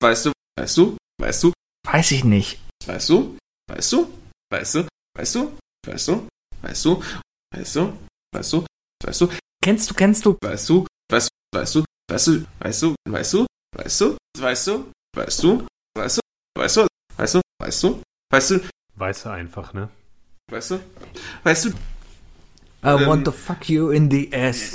Weißt du? Weißt du? Weißt du? Weiß ich nicht. Weißt du? Weißt du? Weißt du? Weißt du? Weißt du? Weißt du? Weißt du? Weißt du? Weißt du? Kennst du, kennst du? Weißt du? Weißt du? Weißt du? Weißt du? Weißt du? Weißt du? Weißt du? Weißt du? Weißt du? Weißt du? Weißt du? Weißt du? Weißt du? Weißt du? Weißt du einfach, ne? Weißt du? Weißt du? I Ähm. want to fuck you in the ass.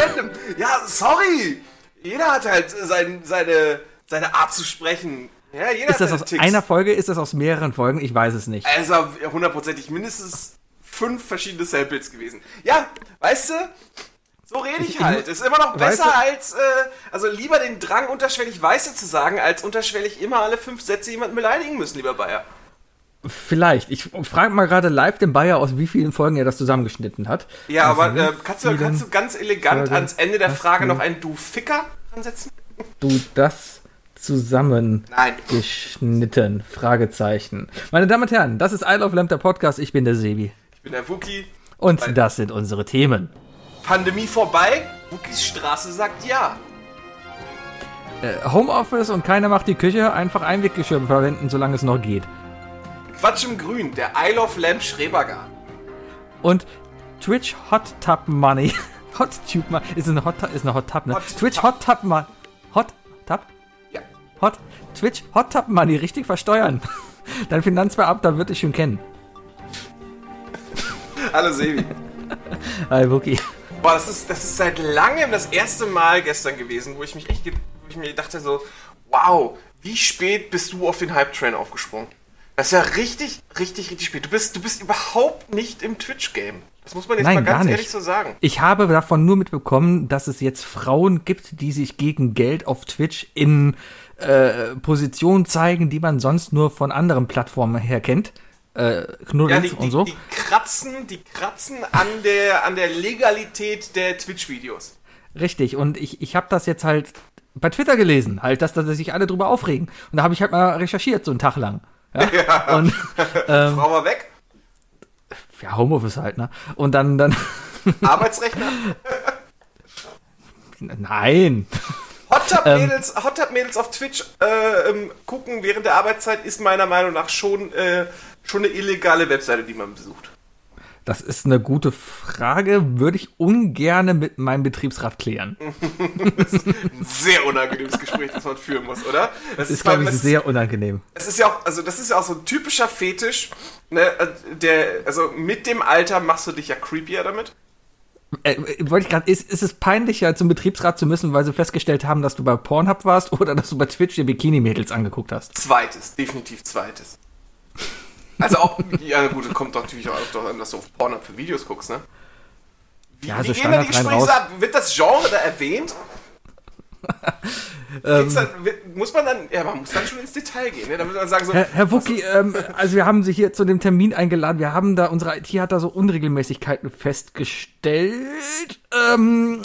Random. Ja, sorry. Jeder hat halt sein, seine, seine Art zu sprechen. Ja, jeder Ist das aus Ticks. einer Folge? Ist das aus mehreren Folgen? Ich weiß es nicht. Also hundertprozentig mindestens fünf verschiedene Samples gewesen. Ja, weißt du, so rede ich, Ich- halt. ist immer noch besser du- als, äh, also lieber den Drang unterschwellig Weiße zu sagen, als unterschwellig immer alle fünf Sätze jemanden beleidigen müssen, lieber Bayer. Vielleicht. Ich frage mal gerade live den Bayer, aus wie vielen Folgen er das zusammengeschnitten hat. Ja, Also aber äh, kannst, du, kannst du ganz elegant Folgen ans Ende der Frage noch ein Du Ficker ansetzen? du das zusammengeschnitten? Fragezeichen. Meine Damen und Herren, das ist I Love Lamp, der Podcast. Ich bin der Sebi. Ich bin der Wookie. Und Nein. das sind unsere Themen. Pandemie vorbei. Wookies Straße sagt ja. Äh, Homeoffice und keiner macht die Küche. Einfach Einweggeschirr verwenden, solange es noch geht. Quatsch im Grün, der Isle of Lamp Schrebergarten. Und Twitch Hot Tub Money. Hot Tube Money. Ist eine Hot, Tub- ist eine Hot Tub, ne? Hot Twitch Tub. Hot Tub Money. Hot Tub? Ja. Hot. Twitch Hot Tub Money richtig versteuern. Dein Finanzbeamter wird dich schon kennen. Hallo Sebi. Hi, Wookie. Boah, das ist, das ist seit langem das erste Mal gestern gewesen, wo ich mich echt, wo ich mir dachte so, wow, wie spät bist du auf den Hype-Train aufgesprungen? Das ist ja richtig, richtig, richtig spät. Du bist, du bist überhaupt nicht im Twitch-Game. Das muss man jetzt Nein, mal ganz ehrlich so sagen. Ich habe davon nur mitbekommen, dass es jetzt Frauen gibt, die sich gegen Geld auf Twitch in äh, Positionen zeigen, die man sonst nur von anderen Plattformen her kennt. Äh, Ja, die, und so. die kratzen, die kratzen an der, an der Legalität der Twitch-Videos. Richtig, und ich, ich habe das jetzt halt bei Twitter gelesen, halt, dass, dass sich alle drüber aufregen. Und da habe ich halt mal recherchiert, so einen Tag lang. Ja, und ähm, Frau mal weg. ja, Homeoffice halt, ne? Und dann, dann, Arbeitsrechner. nein. Hot Tub Ähm. Mädels, Hot Tub Mädels auf Twitch äh, ähm, gucken während der Arbeitszeit ist meiner Meinung nach schon, äh, schon eine illegale Webseite, die man besucht. Das ist eine gute Frage, würde ich ungerne mit meinem Betriebsrat klären. Ein sehr unangenehmes Gespräch, das man führen muss, oder? Das ist, vor glaube ich, das sehr unangenehm. Es ist ja auch, also das ist ja auch so ein typischer Fetisch, ne, der, also mit dem Alter machst du dich ja creepier damit. Äh, wollte ich gerade, ist, ist es peinlicher, zum Betriebsrat zu müssen, weil sie festgestellt haben, dass du bei Pornhub warst oder dass du bei Twitch die Bikini-Mädels angeguckt hast? Zweites, definitiv zweites. Also auch, ja gut, es kommt doch natürlich auch doch an, dass du auf Pornhub für Videos guckst, ne? Wie, Ja, so wie gehen da die Gespräche ab? Wird das Genre da erwähnt? Ähm. Dann, muss man dann, ja, man muss dann schon ins Detail gehen, ne? Damit man sagen so, Herr, Herr Wucki, ähm, also wir haben Sie hier zu dem Termin eingeladen. Wir haben da, unsere IT hat da so Unregelmäßigkeiten festgestellt. Ähm,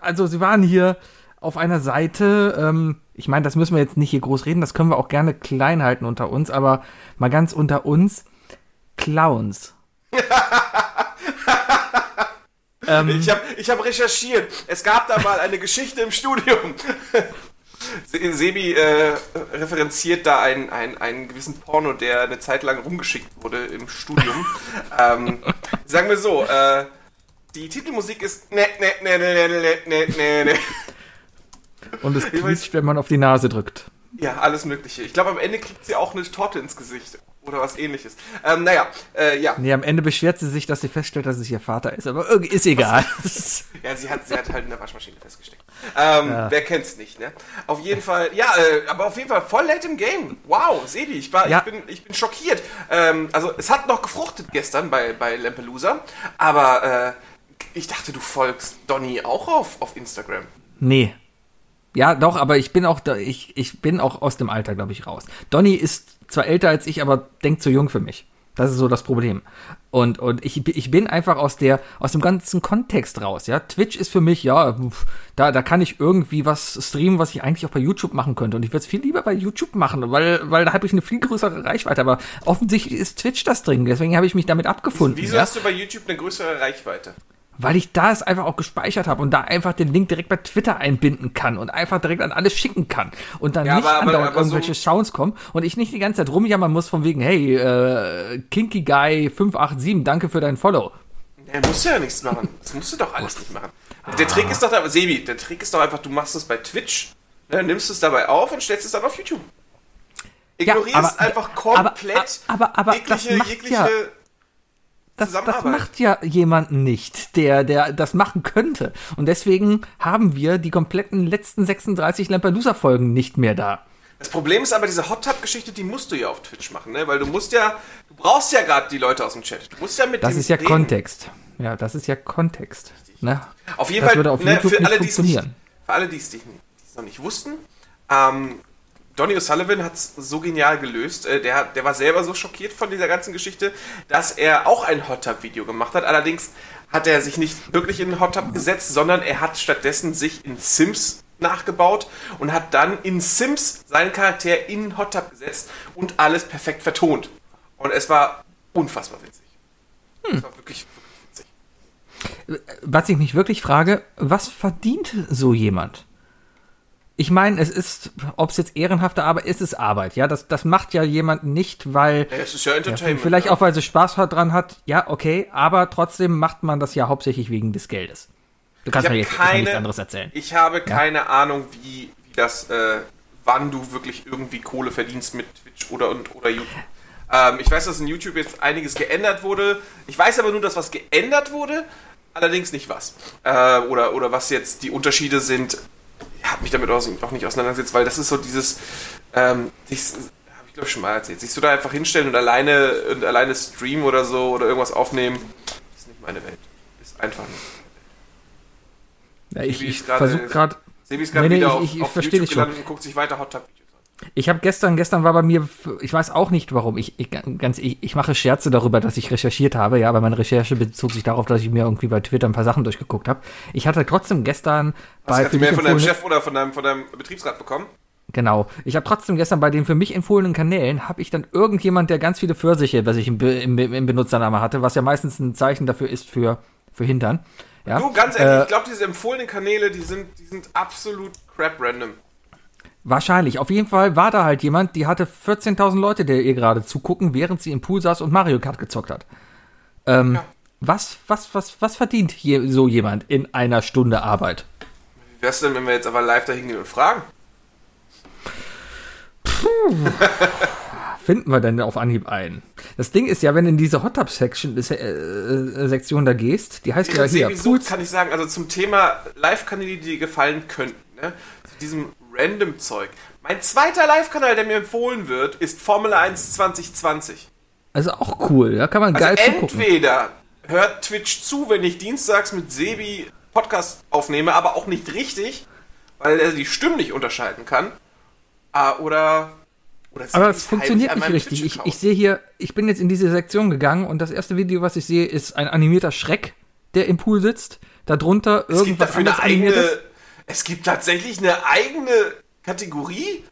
also Sie waren hier auf einer Seite, ähm, ich meine, das müssen wir jetzt nicht hier groß reden, das können wir auch gerne klein halten unter uns, aber mal ganz unter uns, Clowns. ähm, ich habe ich hab recherchiert. Es gab da mal eine Geschichte im Studium. Se- Sebi äh, referenziert da einen, einen, einen gewissen Porno, der eine Zeit lang rumgeschickt wurde im Studium. ähm, sagen wir so, äh, die Titelmusik ist ne, ne, ne, ne, ne, ne, ne, ne. Und es quietscht, wenn man auf die Nase drückt. Ja, alles Mögliche. Ich glaube, am Ende kriegt sie auch eine Torte ins Gesicht. Oder was ähnliches. Ähm, naja, äh, ja. Nee, am Ende beschwert sie sich, dass sie feststellt, dass es ihr Vater ist, aber irgendwie ist egal. Ja, sie hat, sie hat halt in der Waschmaschine festgesteckt. Ähm, Ja. Wer kennt's nicht, ne? Auf jeden Fall, ja, äh, aber auf jeden Fall voll late im Game. Wow, Sebi, ich, war, Ja. ich, bin, ich bin schockiert. Ähm, also, es hat noch gefruchtet gestern bei, bei Lampelusa, aber äh, ich dachte, du folgst Donny auch auf, auf Instagram. Nee. Ja, doch, aber ich bin auch da, ich, ich bin auch aus dem Alter, glaube ich, raus. Donny ist zwar älter als ich, aber denkt zu jung für mich. Das ist so das Problem. Und, und ich, ich bin einfach aus der, aus dem ganzen Kontext raus, ja. Twitch ist für mich, ja, da, da kann ich irgendwie was streamen, was ich eigentlich auch bei YouTube machen könnte. Und ich würde es viel lieber bei YouTube machen, weil, weil da habe ich eine viel größere Reichweite. Aber offensichtlich ist Twitch das Ding. Deswegen habe ich mich damit abgefunden. Wieso ja? hast du bei YouTube eine größere Reichweite? Weil ich da es einfach auch gespeichert habe und da einfach den Link direkt bei Twitter einbinden kann und einfach direkt an alles schicken kann und dann Ja, nicht aber- aber- andauernd aber irgendwelche so- Sounds kommen und ich nicht die ganze Zeit rumjammern muss von wegen, hey, äh, Kinky Guy 587, danke für dein Follow. Der muss ja nichts machen. Das musst du doch alles nicht machen. Der Trick ist doch, da, Sebi, der Trick ist doch einfach, du machst es bei Twitch, ne, nimmst es dabei auf und stellst es dann auf YouTube. Ignorierst aber- einfach komplett aber- aber- aber das jegliche, macht jegliche ja- Das, das macht ja jemand nicht, der, der das machen könnte. Und deswegen haben wir die kompletten letzten 36 Lampedusa-Folgen nicht mehr da. Das Problem ist aber, diese Hot Tub-Geschichte, die musst du ja auf Twitch machen, ne? Weil du musst ja, du brauchst ja gerade die Leute aus dem Chat. Du musst ja mit Das ist ja reden. Kontext. Ja, das ist ja Kontext. Ne? Auf jeden Das Fall, würde auf ne, YouTube für, nicht alle, nicht, funktionieren. für alle, die es nicht, die es noch nicht wussten, ähm, Donny O'Sullivan hat es so genial gelöst. Äh, der, der war selber so schockiert von dieser ganzen Geschichte, dass er auch ein Hot Tub Video gemacht hat. Allerdings hat er sich nicht wirklich in den Hot Tub gesetzt, sondern er hat stattdessen sich in Sims nachgebaut und hat dann in Sims seinen Charakter in den Hot Tub gesetzt und alles perfekt vertont. Und es war unfassbar witzig. Hm. Es war wirklich, wirklich witzig. was ich mich wirklich frage, was verdient so jemand? Ich meine, es ist, ob es jetzt ehrenhafte Arbeit ist, es Arbeit. Ja, das, das macht ja jemand nicht, weil Ja, es ist ja ja, Entertainment. vielleicht ja. auch, weil sie Spaß dran hat. Ja, okay, aber trotzdem macht man das ja hauptsächlich wegen des Geldes. Du kannst mir jetzt keine, nichts anderes erzählen. Ich habe keine Ahnung, wie, wie das, äh, wann du wirklich irgendwie Kohle verdienst mit Twitch oder und oder YouTube. Ähm, ich weiß, dass in YouTube jetzt einiges geändert wurde. Ich weiß aber nur, dass was geändert wurde, allerdings nicht was. Äh, oder, oder was jetzt die Unterschiede sind. Habe mich damit auch nicht auseinandergesetzt, weil das ist so dieses, ähm, sich, habe ich glaube schon mal erzählt, sich so da einfach hinstellen und alleine und alleine streamen oder so oder irgendwas aufnehmen, ist nicht meine Welt. Ist einfach nicht. Ja, ich ich versuche gerade Sebi ist gerade Nee, nee, wieder ich- auf, ich- ich auf YouTube gelandet und guckt sich weiter Hot Tub Videos. Ich habe gestern, gestern war bei mir, ich weiß auch nicht warum, ich, ich ganz, ich, ich mache Scherze darüber, dass ich recherchiert habe, ja, aber meine Recherche bezog sich darauf, dass ich mir irgendwie bei Twitter ein paar Sachen durchgeguckt habe. Ich hatte trotzdem gestern Hast bei du für mehr von deinem Chef oder von deinem, von deinem Betriebsrat bekommen? Genau. Ich habe trotzdem gestern bei den für mich empfohlenen Kanälen, habe ich dann irgendjemand, der ganz viele Pfirsiche, was ich im, im, im Benutzernamen hatte, was ja meistens ein Zeichen dafür ist für, für Hintern. Ja? Du, ganz ehrlich, Äh, ich glaube, diese empfohlenen Kanäle, die sind, die sind absolut crap random. Wahrscheinlich. Auf jeden Fall war da halt jemand, die hatte 14.000 Leute, der ihr gerade zugucken, während sie im Pool saß und Mario Kart gezockt hat. Ähm, Ja. was, was, was, was verdient hier so jemand in einer Stunde Arbeit? Wie wär's denn, wenn wir jetzt aber live da hingehen und fragen? Finden wir denn auf Anhieb ein? Das Ding ist ja, wenn du in diese Hot Tub Section, äh, äh, Sektion da gehst, die heißt ja Während hier Pools. kann ich sagen, also zum Thema Live-Kanäle, die dir gefallen könnten, ne? zu diesem random Zeug. Mein zweiter Live-Kanal, der mir empfohlen wird, ist Formel 1 2020. Also auch cool, da kann man Also geil zugucken. entweder hört Twitch zu, wenn ich dienstags mit Sebi Podcast aufnehme, aber auch nicht richtig, weil er die Stimmen nicht unterscheiden kann. Ah, oder. oder Aber es funktioniert nicht richtig. Ich, ich sehe hier, ich bin jetzt in diese Sektion gegangen und das erste Video, was ich sehe, ist ein animierter Schreck, der im Pool sitzt. Darunter es gibt irgendwas dafür eine eigene. Es gibt tatsächlich eine eigene Kategorie.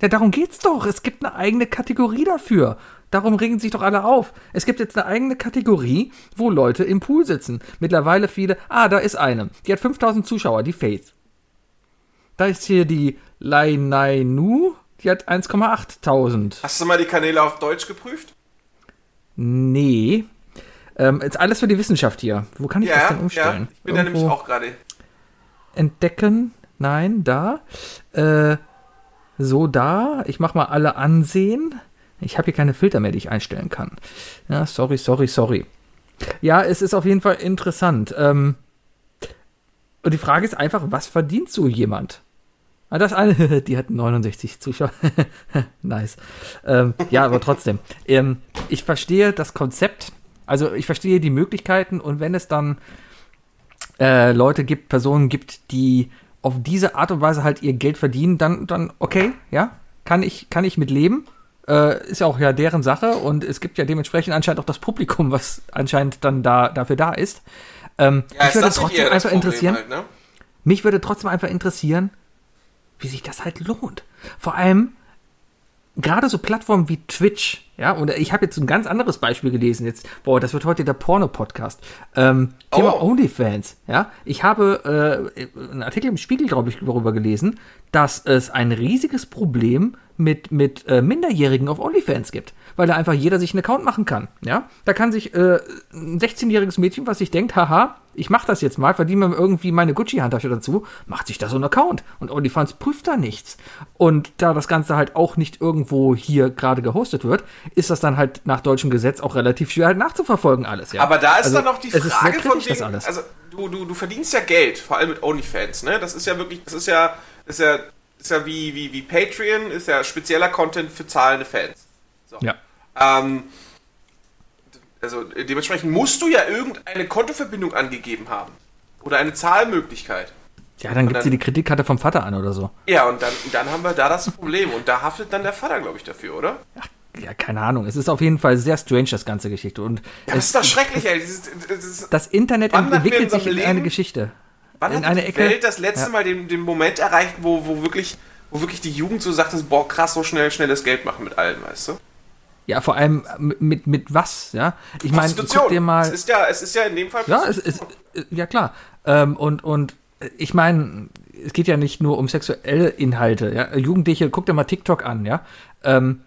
Ja, darum geht's doch. Es gibt eine eigene Kategorie dafür. Darum regen sich doch alle auf. Es gibt jetzt eine eigene Kategorie, wo Leute im Pool sitzen. Mittlerweile viele. Ah, da ist eine. Die hat 5000 Zuschauer, die Faith. Da ist hier die Lainainu. Die hat 1,8000. Hast du mal die Kanäle auf Deutsch geprüft? Nee. Ähm, ist alles für die Wissenschaft hier. Wo kann ich das Ja, denn ja. umstellen? Ich bin da nämlich Irgendwo auch gerade. Entdecken. Nein, da. Äh, so da. Ich mach mal alle ansehen. Ich habe hier keine Filter mehr, die ich einstellen kann. Ja, sorry, sorry, sorry. Ja, es ist auf jeden Fall interessant. Ähm, und die Frage ist einfach, was verdient so jemand? Ah, das eine, die hat 69 Zuschauer. nice. Ähm, ja, aber trotzdem. Ähm, ich verstehe das Konzept, also ich verstehe die Möglichkeiten und wenn es dann äh, Leute gibt, Personen gibt, die auf diese Art und Weise halt ihr Geld verdienen, dann, dann okay, ja, kann ich, kann ich mit leben. Äh, ist ja auch ja deren Sache und es gibt ja dementsprechend anscheinend auch das Publikum, was anscheinend dann da dafür da ist. Ähm, Ja, mich ist würde das trotzdem einfach Problem interessieren, Halt, ne? mich würde trotzdem einfach interessieren, wie sich das halt lohnt. Vor allem gerade so Plattformen wie Twitch, ja, und ich habe jetzt ein ganz anderes Beispiel gelesen jetzt, boah, das wird heute der Porno-Podcast. Ähm, Thema Oh. OnlyFans, ja. Ich habe äh, einen Artikel im Spiegel, glaube ich, darüber gelesen, dass es ein riesiges Problem mit, mit äh, Minderjährigen auf OnlyFans gibt, weil da einfach jeder sich einen Account machen kann, ja. Da kann sich äh, ein 16-jähriges Mädchen, was sich denkt, haha, ich mache das jetzt mal, verdiene mir irgendwie meine Gucci-Handtasche dazu, macht sich da so einen Account. Und OnlyFans prüft da nichts. Und da das Ganze halt auch nicht irgendwo hier gerade gehostet wird, ist das dann halt nach deutschem Gesetz auch relativ schwer halt nachzuverfolgen alles, ja. Aber da ist Also, dann noch die Frage von kritisch, das dem, alles. also du, du, du verdienst ja Geld, vor allem mit OnlyFans, ne? Das ist ja wirklich, das ist ja, ist ja, ist ja wie, wie, wie Patreon, ist ja spezieller Content für zahlende Fans. So. ja. Ähm, also dementsprechend musst du ja irgendeine Kontoverbindung angegeben haben. Oder eine Zahlmöglichkeit. Ja, dann gibt sie die Kreditkarte vom Vater an oder so. Ja, und dann, dann haben wir da das Problem. Und da haftet dann der Vater, glaube ich, dafür, oder? Ja, keine Ahnung. Es ist auf jeden Fall sehr strange, das ganze Geschichte. Und Ja, das ist doch schrecklich, ey. Das Internet Wann hatten wir entwickelt in sich in eine Geschichte. Wann in hat eine die Ecke- Welt das letzte Ja. Mal den, den Moment erreicht, wo, wo, wirklich, wo wirklich die Jugend so sagt, boah, krass, so schnell, schnelles Geld machen mit allem, weißt du? Ja, vor allem mit, mit, mit was, ja? Ich meine, guck dir mal. Es ist ja, es ist ja in dem Fall. Ja, es ist, ja klar. Ähm, und, und äh, ich meine, es geht ja nicht nur um sexuelle Inhalte. Ja? Jugendliche, guck dir mal TikTok an, ja. Ähm,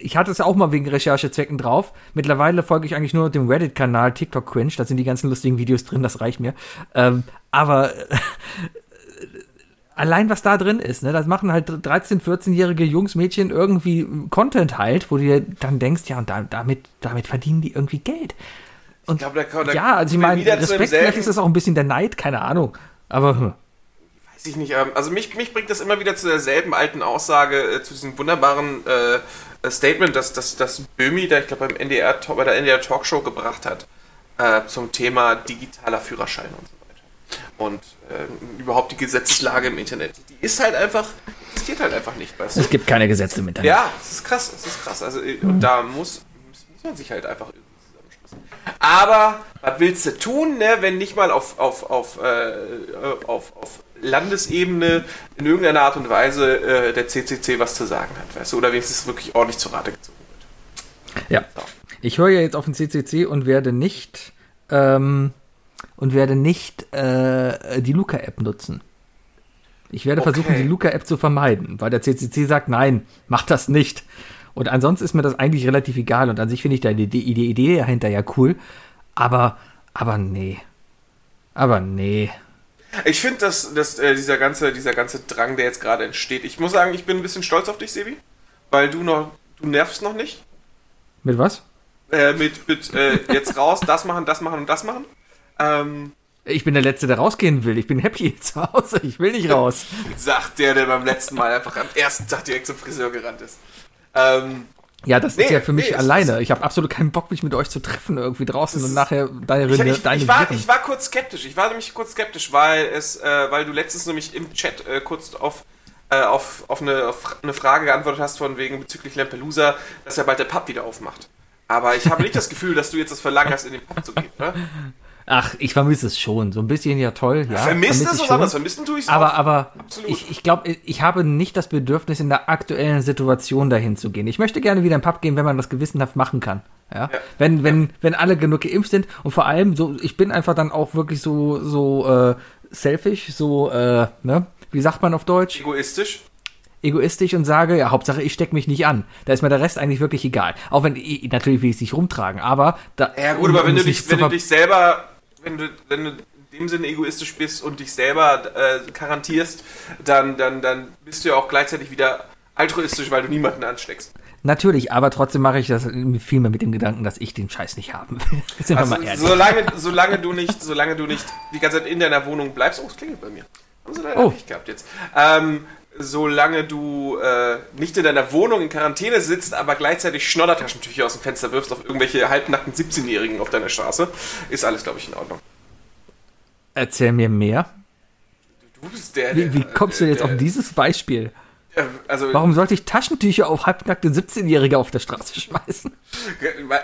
ich hatte es ja auch mal wegen Recherchezwecken drauf. Mittlerweile folge ich eigentlich nur dem Reddit-Kanal TikTok Cringe. Da sind die ganzen lustigen Videos drin, das reicht mir. Ähm, aber allein was da drin ist, ne, das machen halt 13-, 14-jährige Jungs, Mädchen irgendwie Content halt, wo du dir dann denkst, ja, und da, damit, damit verdienen die irgendwie Geld. Und glaub, da kann- da ja, also ich meine, Respekt, vielleicht ist das auch ein bisschen der Neid, keine Ahnung. Aber hm. Weiß ich nicht. ähm, Also mich, mich bringt das immer wieder zu derselben alten Aussage, äh, zu diesem wunderbaren äh, Statement, das, das, das Böhmi, der ich glaube beim NDR, bei der NDR Talkshow gebracht hat, äh, zum Thema digitaler Führerschein und so weiter. Und äh, überhaupt die Gesetzeslage im Internet. Die ist halt einfach, existiert halt einfach nicht, weißt du? es gibt keine Gesetze im Internet. Ja, es ist krass, es ist krass. Also, äh, und da muss, muss man sich halt einfach irgendwie. Aber was willst du tun, ne, wenn nicht mal auf, auf, auf, äh, äh, auf, auf Landesebene in irgendeiner Art und Weise äh, der CCC was zu sagen hat, weißt du? Oder wenigstens wirklich ordentlich zu Rate gezogen wird. Ja. Ich höre ja jetzt auf den CCC und werde nicht ähm, und werde nicht äh, die Luca-App nutzen. Ich werde Okay. versuchen, die Luca-App zu vermeiden, weil der CCC sagt, nein, mach das nicht. Und ansonsten ist mir das eigentlich relativ egal. Und an sich finde ich da die, die, die Idee dahinter ja cool. Aber, aber nee. Aber nee. Ich finde, dass, dass äh, dieser, ganze, dieser ganze Drang, der jetzt gerade entsteht, ich muss sagen, ich bin ein bisschen stolz auf dich, Sebi, weil du noch, du nervst noch nicht. Mit was? Äh, mit mit äh, jetzt raus, das machen, das machen und das machen. Ähm, Ich bin der Letzte, der rausgehen will. Ich bin happy zu Hause. Ich will nicht raus. sagt der, der beim letzten Mal einfach am ersten Tag direkt zum Friseur gerannt ist. Ähm, Ja, das Nee, ist ja für mich nee, alleine. Ich habe absolut keinen Bock, mich mit euch zu treffen irgendwie draußen und nachher deine, ich, ich, deine ich, war, Viren. ich war kurz skeptisch. Ich war nämlich kurz skeptisch, weil es, äh, weil du letztens nämlich im Chat äh, kurz auf, äh, auf, auf, eine, auf eine Frage geantwortet hast von wegen bezüglich Lampelusa, dass ja bald der Pub wieder aufmacht. Aber ich habe nicht das Gefühl, dass du jetzt das Verlangen hast, in den Pub zu gehen. Ne? Ach, ich vermisse es schon. So ein bisschen ja toll. Ja, Vermissen vermisse ist was anderes. Vermissen tue ich es Aber, auch. aber Absolut. ich, ich glaube, ich habe nicht das Bedürfnis, in der aktuellen Situation dahin zu gehen. Ich möchte gerne wieder in den Pub gehen, wenn man das gewissenhaft machen kann. Ja? Ja. Wenn, wenn, wenn alle genug geimpft sind und vor allem so, ich bin einfach dann auch wirklich so, so äh, selfish, so, äh, ne? Wie sagt man auf Deutsch? Egoistisch. egoistisch und sage, ja, Hauptsache ich stecke mich nicht an. Da ist mir der Rest eigentlich wirklich egal. Auch wenn, natürlich will ich es nicht rumtragen, aber da. Ja gut, aber wenn du dich, wenn du dich selber, wenn du, wenn du in dem Sinne egoistisch bist und dich selber äh, garantierst, dann, dann, dann bist du ja auch gleichzeitig wieder altruistisch, weil du niemanden ansteckst. Natürlich, aber trotzdem mache ich das viel mehr mit dem Gedanken, dass ich den Scheiß nicht haben will. Sind wir Also, mal ehrlich. solange, solange du nicht, solange du nicht die ganze Zeit in deiner Wohnung bleibst, oh, es klingelt bei mir. Haben sie leider Oh. nicht gehabt jetzt. Ähm, solange du äh, nicht in deiner Wohnung in Quarantäne sitzt, aber gleichzeitig Schnoddertaschentücher aus dem Fenster wirfst auf irgendwelche halbnackten 17-Jährigen auf deiner Straße, ist alles, glaube ich, in Ordnung. Erzähl mir mehr. Du bist der. Wie, wie der- kommst du jetzt der- auf dieses Beispiel? Also, Warum sollte ich Taschentücher auf halbnackte 17-Jährige auf der Straße schmeißen?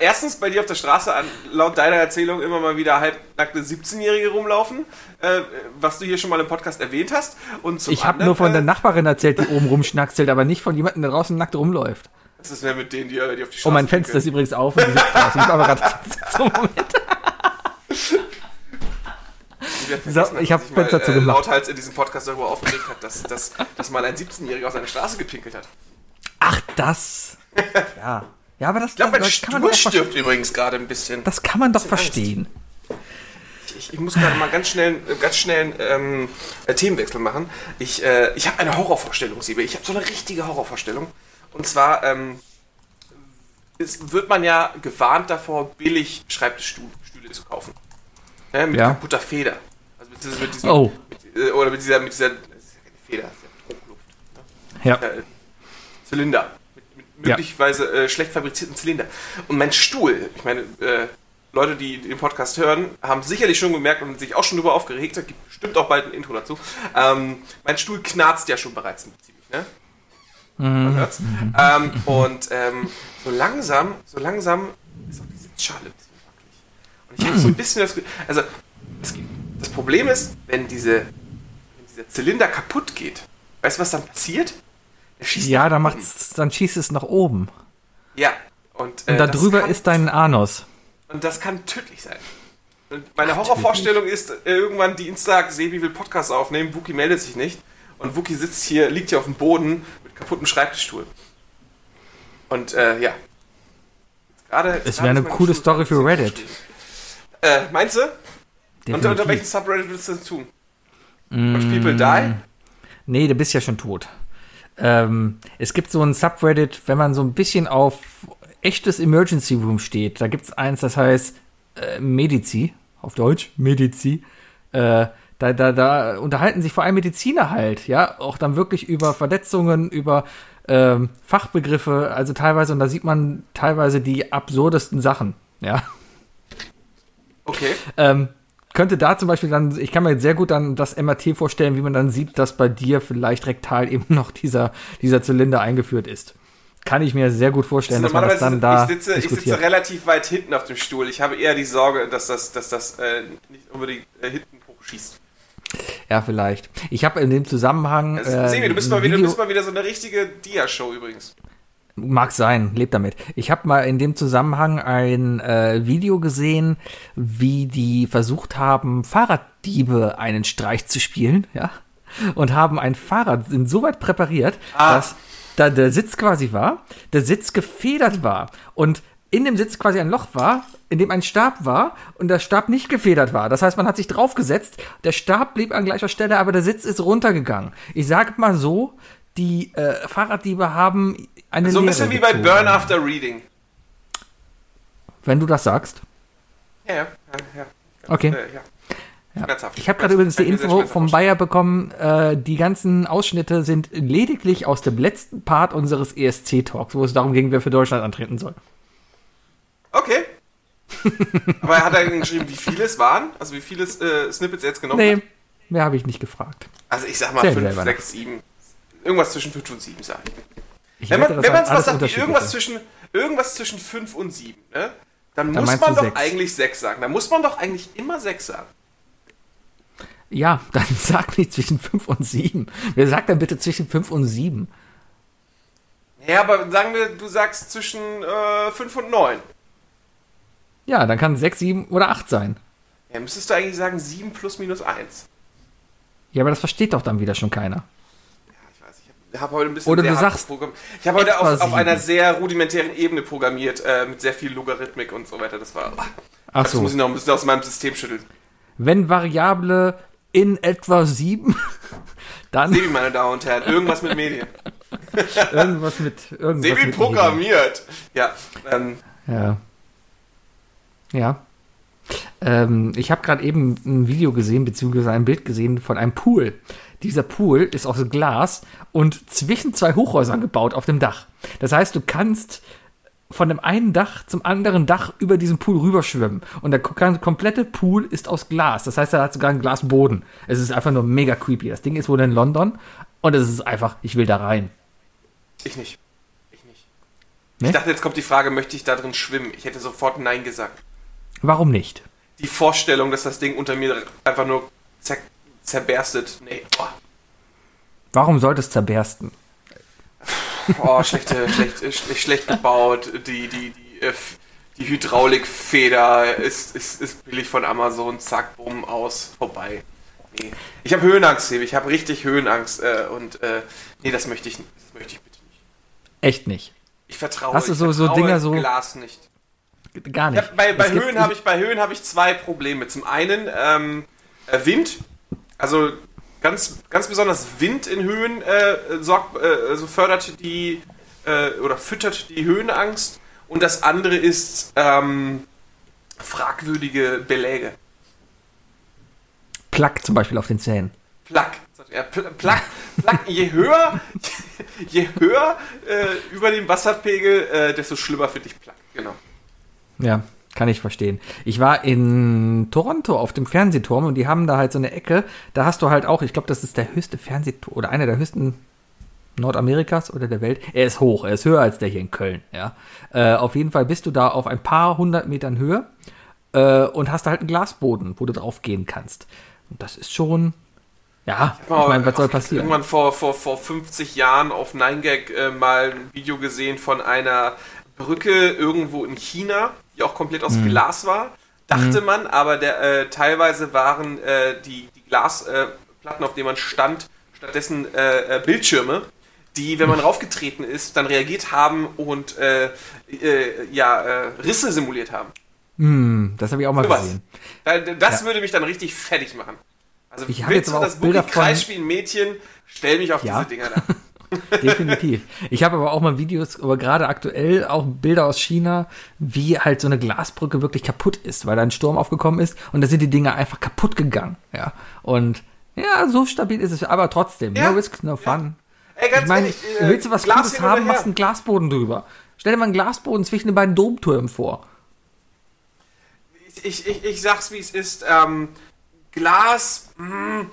erstens bei dir auf der Straße an, laut deiner Erzählung immer mal wieder halbnackte 17-Jährige rumlaufen, äh, was du hier schon mal im Podcast erwähnt hast. Und zum Ich habe nur von der äh, Nachbarin erzählt, die oben rumschnackselt, aber nicht von jemandem, der draußen nackt rumläuft. Was ist denn mit denen, die, äh, die auf die Straße Oh, mein Fenster ist übrigens auf und die sitzt draußen. Ich aber gerade so Moment. Die wir So, vergessen, ich dass hab sich mal, Fenster äh, zugemacht. lauthals in diesem Podcast darüber aufgeregt hat, dass, dass, dass mal ein 17-Jähriger auf seine Straße gepinkelt hat. Ach, das. Ja. Ja, aber das, Ich glaube, mein das, kann man doch, stirbt übrigens gerade ein bisschen. das kann man doch verstehen. Ich, ich muss gerade mal ganz schnell, äh, ganz schnell ähm, äh, Themenwechsel machen. Ich, äh, ich habe eine Horrorvorstellung, Siebe. Ich habe so eine richtige Horrorvorstellung. Und zwar ähm, ist, wird man ja gewarnt davor, billig Schreibtischstühle zu kaufen. Ja, mit Ja. kaputter Feder. Also mit, diesem- Oh. äh, oder mit dieser, mit dieser, das ist ja keine Feder, das ist ja Druckluft. Ja. Äh, Zylinder. Mit, mit Ja. möglicherweise äh, schlecht fabrizierten Zylinder. Und mein Stuhl, ich meine, äh, Leute, die den Podcast hören, haben sicherlich schon gemerkt und sich auch schon darüber aufgeregt, da gibt bestimmt auch bald ein Intro dazu. Ähm, mein Stuhl knarzt ja schon bereits ziemlich, ne? Man hört's. Ähm, und ähm, so langsam, so langsam ist auch die Sitzschale ein bisschen wackelig. Und ich habe so ein bisschen das Gefühl, also es gibt, das Problem ist, wenn diese wenn dieser Zylinder kaputt geht, weißt du, was dann passiert? Ja, dann, macht's, dann schießt es nach oben. Ja. Und, äh, Und da das drüber kann- ist dein Anus. Und das kann tödlich sein. Und meine Horrorvorstellung ist, äh, irgendwann Dienstag, Sebi will Podcast aufnehmen, Wookie meldet sich nicht. Und Wookie sitzt hier, liegt hier auf dem Boden mit kaputtem Schreibtischstuhl. Und äh, ja. Gerade, Es wäre eine coole Story für Reddit. Äh, meinst du? Unter, unter Definitiv. welchem Subreddit würdest du das tun? Mm. Watch People Die? Nee, du bist ja schon tot. Ähm, es gibt so ein Subreddit, wenn man so ein bisschen auf echtes Emergency Room steht. Da gibt es eins, das heißt äh, Medici, auf Deutsch, Medici. Äh, da, da, da unterhalten sich vor allem Mediziner halt, ja, auch dann wirklich über Verletzungen, über ähm, Fachbegriffe, also teilweise, und da sieht man teilweise die absurdesten Sachen, ja. Okay. Ähm, könnte da zum Beispiel dann, ich kann mir sehr gut dann das MRT vorstellen, wie man dann sieht, dass bei dir vielleicht rektal eben noch dieser, dieser Zylinder eingeführt ist. Kann ich mir sehr gut vorstellen, dass man das dann da ich, sitze, ich sitze relativ weit hinten auf dem Stuhl. Ich habe eher die Sorge, dass das, dass das äh, nicht unbedingt äh, hinten hochschießt. ja, vielleicht. Ich habe in dem Zusammenhang. Also, äh, Sebi, du bist, ein mal wieder, du bist mal wieder so eine richtige Dia-Show übrigens. Mag sein, lebt damit. Ich habe mal in dem Zusammenhang ein äh, Video gesehen, wie die versucht haben, Fahrraddiebe einen Streich zu spielen, ja, und haben ein Fahrrad insoweit präpariert, Ah. dass da der Sitz quasi war, der Sitz gefedert war und in dem Sitz quasi ein Loch war, in dem ein Stab war und der Stab nicht gefedert war. Das heißt, man hat sich draufgesetzt, der Stab blieb an gleicher Stelle, aber der Sitz ist runtergegangen. Ich sage mal so, die äh, Fahrraddiebe haben eine So ein bisschen wie bei gezogen. Burn After Reading. Wenn du das sagst. Ja, ja, ja. Okay. Äh, ja. Ja. Ich habe gerade übrigens die Info vom. Bayer bekommen, äh, die ganzen Ausschnitte sind lediglich aus dem letzten Part unseres ESC-Talks, wo es darum ging, wer für Deutschland antreten soll. Okay. Aber hat er geschrieben, wie viele es waren? Also wie viele äh, Snippets er jetzt genommen Nee, hat? mehr habe ich nicht gefragt. Also ich sag mal Zähl 5, selber 6, 7. Irgendwas zwischen 5 und 7, sag ich. Wenn man alles was sagt, irgendwas zwischen, irgendwas zwischen 5 und 7, ne? Dann Dann muss man doch sechs. eigentlich 6 sagen. Dann muss man doch eigentlich immer 6 sagen. Ja, dann sag nicht zwischen 5 und 7. Wer sagt denn bitte zwischen 5 und 7? Ja, aber sagen wir, du sagst zwischen äh, 5 und 9. Ja, dann kann 6, 7 oder 8 sein. Ja, müsstest du eigentlich sagen 7 plus minus 1. Ja, aber das versteht doch dann wieder schon keiner. Ich habe hab heute ein bisschen Oder du sehr hart sagst. Ich habe heute auf, auf einer sehr rudimentären Ebene programmiert, äh, mit sehr viel Logarithmik und so weiter. Das war. Ach Das so. muss ich noch ein bisschen aus meinem System schütteln. Wenn Variable in etwa 7, dann Sebi, meine Damen und Herren, irgendwas mit Medien. irgendwas mit irgendwas Sebi mit programmiert. Ja, ähm, Ja. Ja. Ähm, ich habe gerade eben ein Video gesehen, beziehungsweise ein Bild gesehen von einem Pool. Dieser Pool ist aus Glas und zwischen zwei Hochhäusern gebaut auf dem Dach. Das heißt, du kannst von dem einen Dach zum anderen Dach über diesen Pool rüberschwimmen. Und der kom- komplette Pool ist aus Glas. Das heißt, er hat sogar einen Glasboden. Es ist einfach nur mega creepy. Das Ding ist wohl in London und es ist einfach, ich will da rein. Ich nicht. Ich nicht. Ne? Ich dachte, jetzt kommt die Frage, möchte ich da drin schwimmen? Ich hätte sofort Nein gesagt. Warum nicht? Die Vorstellung, dass das Ding unter mir einfach nur zer zerberstet. Nee, boah. Warum sollte es zerbersten? Oh, schlechte, schlecht, äh, schlecht, schlecht gebaut. Die, die, die, äh, die Hydraulikfeder ist, ist, ist billig von Amazon. Zack, bumm, aus, vorbei. Nee. Ich habe Höhenangst. Ich habe richtig Höhenangst. Äh, und äh, nee, das möchte ich, das möchte ich bitte nicht. Echt nicht. Ich vertraue, Hast du so- so Dinger so- Glas nicht. Gar Ich nicht. hab, bei bei Höhen habe ich, bei Höhen habe ich zwei Probleme. Zum einen ähm, äh, Wind. Also ganz, ganz besonders Wind in Höhen äh, sorgt, äh, also fördert die äh, oder füttert die Höhenangst. Und das andere ist ähm, fragwürdige Beläge. Plack zum Beispiel auf den Zähnen. Plack. Ja, Pl- Plack, Plack. Je höher, je höher äh, über dem Wasserpegel, äh, desto schlimmer finde ich Plack. Genau. Ja, kann ich verstehen. Ich war in Toronto auf dem Fernsehturm und die haben da halt so eine Ecke, da hast du halt auch, ich glaube, das ist der höchste Fernsehturm oder einer der höchsten Nordamerikas oder der Welt. Er ist hoch, er ist höher als der hier in Köln, ja. Äh, auf jeden Fall bist du da auf ein paar hundert Metern Höhe äh, und hast da halt einen Glasboden, wo du drauf gehen kannst. Und das ist schon, ja, ich Mal meine, was soll passieren? Irgendwann vor, vor, vor 50 Jahren auf 9gag äh, mal ein Video gesehen von einer Brücke irgendwo in China, die auch komplett aus Mhm. Glas war. Dachte man, aber der, äh, teilweise waren äh, die, die Glasplatten, äh, auf denen man stand, stattdessen äh, äh, Bildschirme, die, wenn man raufgetreten ist, dann reagiert haben und äh, äh, ja, äh, Risse simuliert haben. Hm, das habe ich auch mal Sowas. gesehen. Da- Das Ja. würde mich dann richtig fertig machen. Also Ich willst jetzt du aber das auch Bilder von- ein Mädchen, stell mich auf Ja. diese Dinger da. Definitiv. Ich habe aber auch mal Videos, aber gerade aktuell auch Bilder aus China, wie halt so eine Glasbrücke wirklich kaputt ist, weil da ein Sturm aufgekommen ist und da sind die Dinger einfach kaputt gegangen. Ja. Und ja, so stabil ist es, aber trotzdem. Ja. No risk, no fun. Ey, ganz Ich meine, ehrlich, äh, willst du was Glas Gutes haben, machst einen Glasboden drüber. Stell dir mal einen Glasboden zwischen den beiden Domtürmen vor. Ich, ich, ich, ich sag's wie es ist. Ähm, Glas, mh,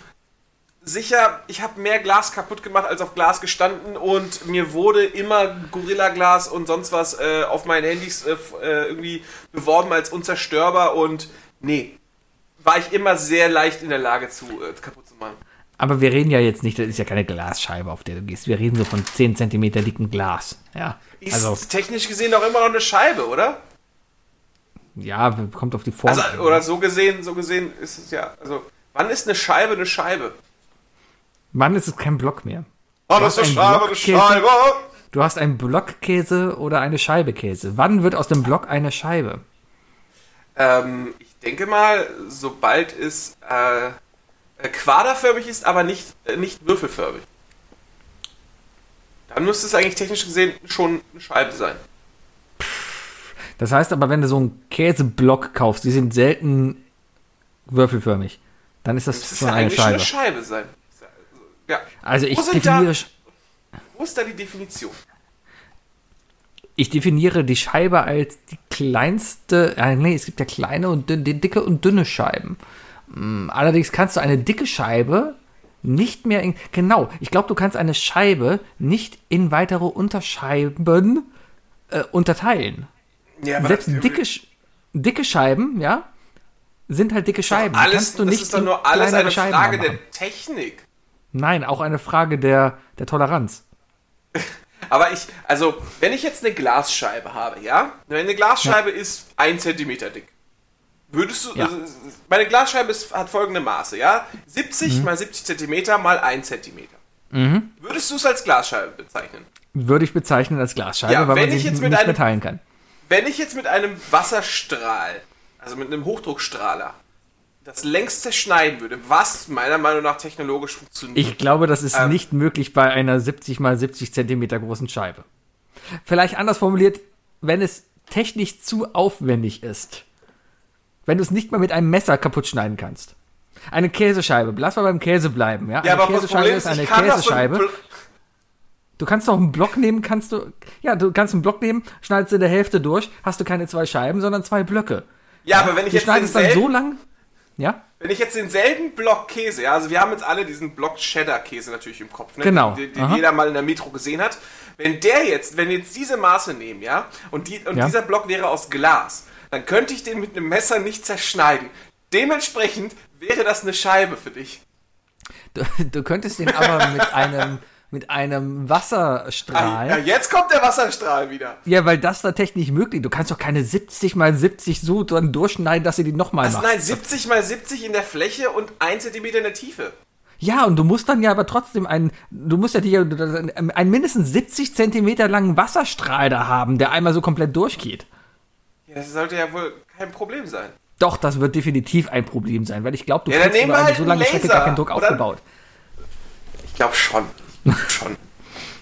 sicher, ich habe mehr Glas kaputt gemacht als auf Glas gestanden und mir wurde immer Gorilla Glas und sonst was äh, auf meinen Handys äh, äh, irgendwie beworben als unzerstörbar und nee, war ich immer sehr leicht in der Lage zu äh, kaputt zu machen. Aber wir reden ja jetzt nicht, das ist ja keine Glasscheibe, auf der du gehst. Wir reden so von 10 cm dicken Glas. Ja. Ist Also, technisch gesehen doch immer noch eine Scheibe, oder? ja, kommt auf die Form. Also, oder so gesehen, so gesehen ist es ja, also, wann ist eine Scheibe eine Scheibe? Wann ist es kein Block mehr? Oh, das ist eine Scheibe, eine Scheibe. Du hast einen Blockkäse oder eine Scheibe Käse. Wann wird aus dem Block eine Scheibe? Ähm, ich denke mal, sobald es äh, quaderförmig ist, aber nicht, äh, nicht würfelförmig. Dann müsste es eigentlich technisch gesehen schon eine Scheibe sein. Das heißt aber, wenn du so einen Käseblock kaufst, die sind selten würfelförmig, dann ist das, Das ist schon ja eine eigentlich Scheibe. eine Scheibe sein. Ja. Also ich Wo definiere, da- Wo ist da die Definition? ich definiere die Scheibe als die kleinste, äh, nee, es gibt ja kleine und dünn, die dicke und dünne Scheiben. Mm, Allerdings kannst du eine dicke Scheibe nicht mehr in, genau, ich glaube, du kannst eine Scheibe nicht in weitere Unterscheiben äh, unterteilen. Ja, Selbst dicke, dicke Scheiben, ja, sind halt dicke Scheiben. Alles, kannst du das nicht ist doch nur alles eine Scheiben Frage machen. der Technik. Nein, auch eine Frage der, der Toleranz. Aber ich, also, wenn ich jetzt eine Glasscheibe habe, ja? Wenn eine Glasscheibe ist ein Zentimeter dick. Würdest du, Ja. also, meine Glasscheibe ist, hat folgende Maße, ja? 70 Mhm. mal 70 Zentimeter mal 1 Zentimeter. Würdest du es als Glasscheibe bezeichnen? Würde ich bezeichnen als Glasscheibe, Ja, weil wenn man ich jetzt mit nicht einem- mehr teilen kann. Wenn ich jetzt mit einem Wasserstrahl, also mit einem Hochdruckstrahler, das längst zerschneiden würde, was meiner Meinung nach technologisch funktioniert. Ich glaube, das ist Ähm. nicht möglich bei einer 70 mal 70 Zentimeter großen Scheibe. Vielleicht anders formuliert, wenn es technisch zu aufwendig ist. Wenn du es nicht mal mit einem Messer kaputt schneiden kannst. Eine Käsescheibe, lass mal beim Käse bleiben, ja? ja, eine aber Käsescheibe ist ist, eine so Käsescheibe. Du kannst doch einen Block nehmen, kannst du. Ja, du kannst einen Block nehmen, schneidest in der Hälfte durch, hast du keine zwei Scheiben, sondern zwei Blöcke. Ja, aber wenn ich Du jetzt schneidest dann so lang. Ja? Wenn ich jetzt denselben Block Käse, ja, also wir haben jetzt alle diesen Block Cheddar-Käse natürlich im Kopf, ne, Genau. den, den jeder mal in der Metro gesehen hat. Wenn der jetzt, wenn wir jetzt diese Maße nehmen, ja, und, die, und Ja. dieser Block wäre aus Glas, dann könnte ich den mit einem Messer nicht zerschneiden. Dementsprechend wäre das eine Scheibe für dich. Du, du könntest den aber mit einem, mit einem Ah, Wasserstrahl. ja, jetzt kommt der Wasserstrahl wieder. Ja, weil das da technisch möglich. Du kannst doch keine 70 mal 70 so dann durchschneiden, dass sie die nochmal Also macht. nein, 70 mal 70 in der Fläche und 1 cm in der Tiefe. Ja, und du musst dann ja aber trotzdem einen, du musst ja die, einen mindestens 70 Zentimeter langen Wasserstrahl da haben, der einmal so komplett durchgeht. Ja, das sollte ja wohl kein Problem sein. Doch, das wird definitiv ein Problem sein, weil ich glaube, du Ja, kriegst über halt so lange Strecke gar keinen Druck Oder- aufgebaut. Ich glaube schon. Schon.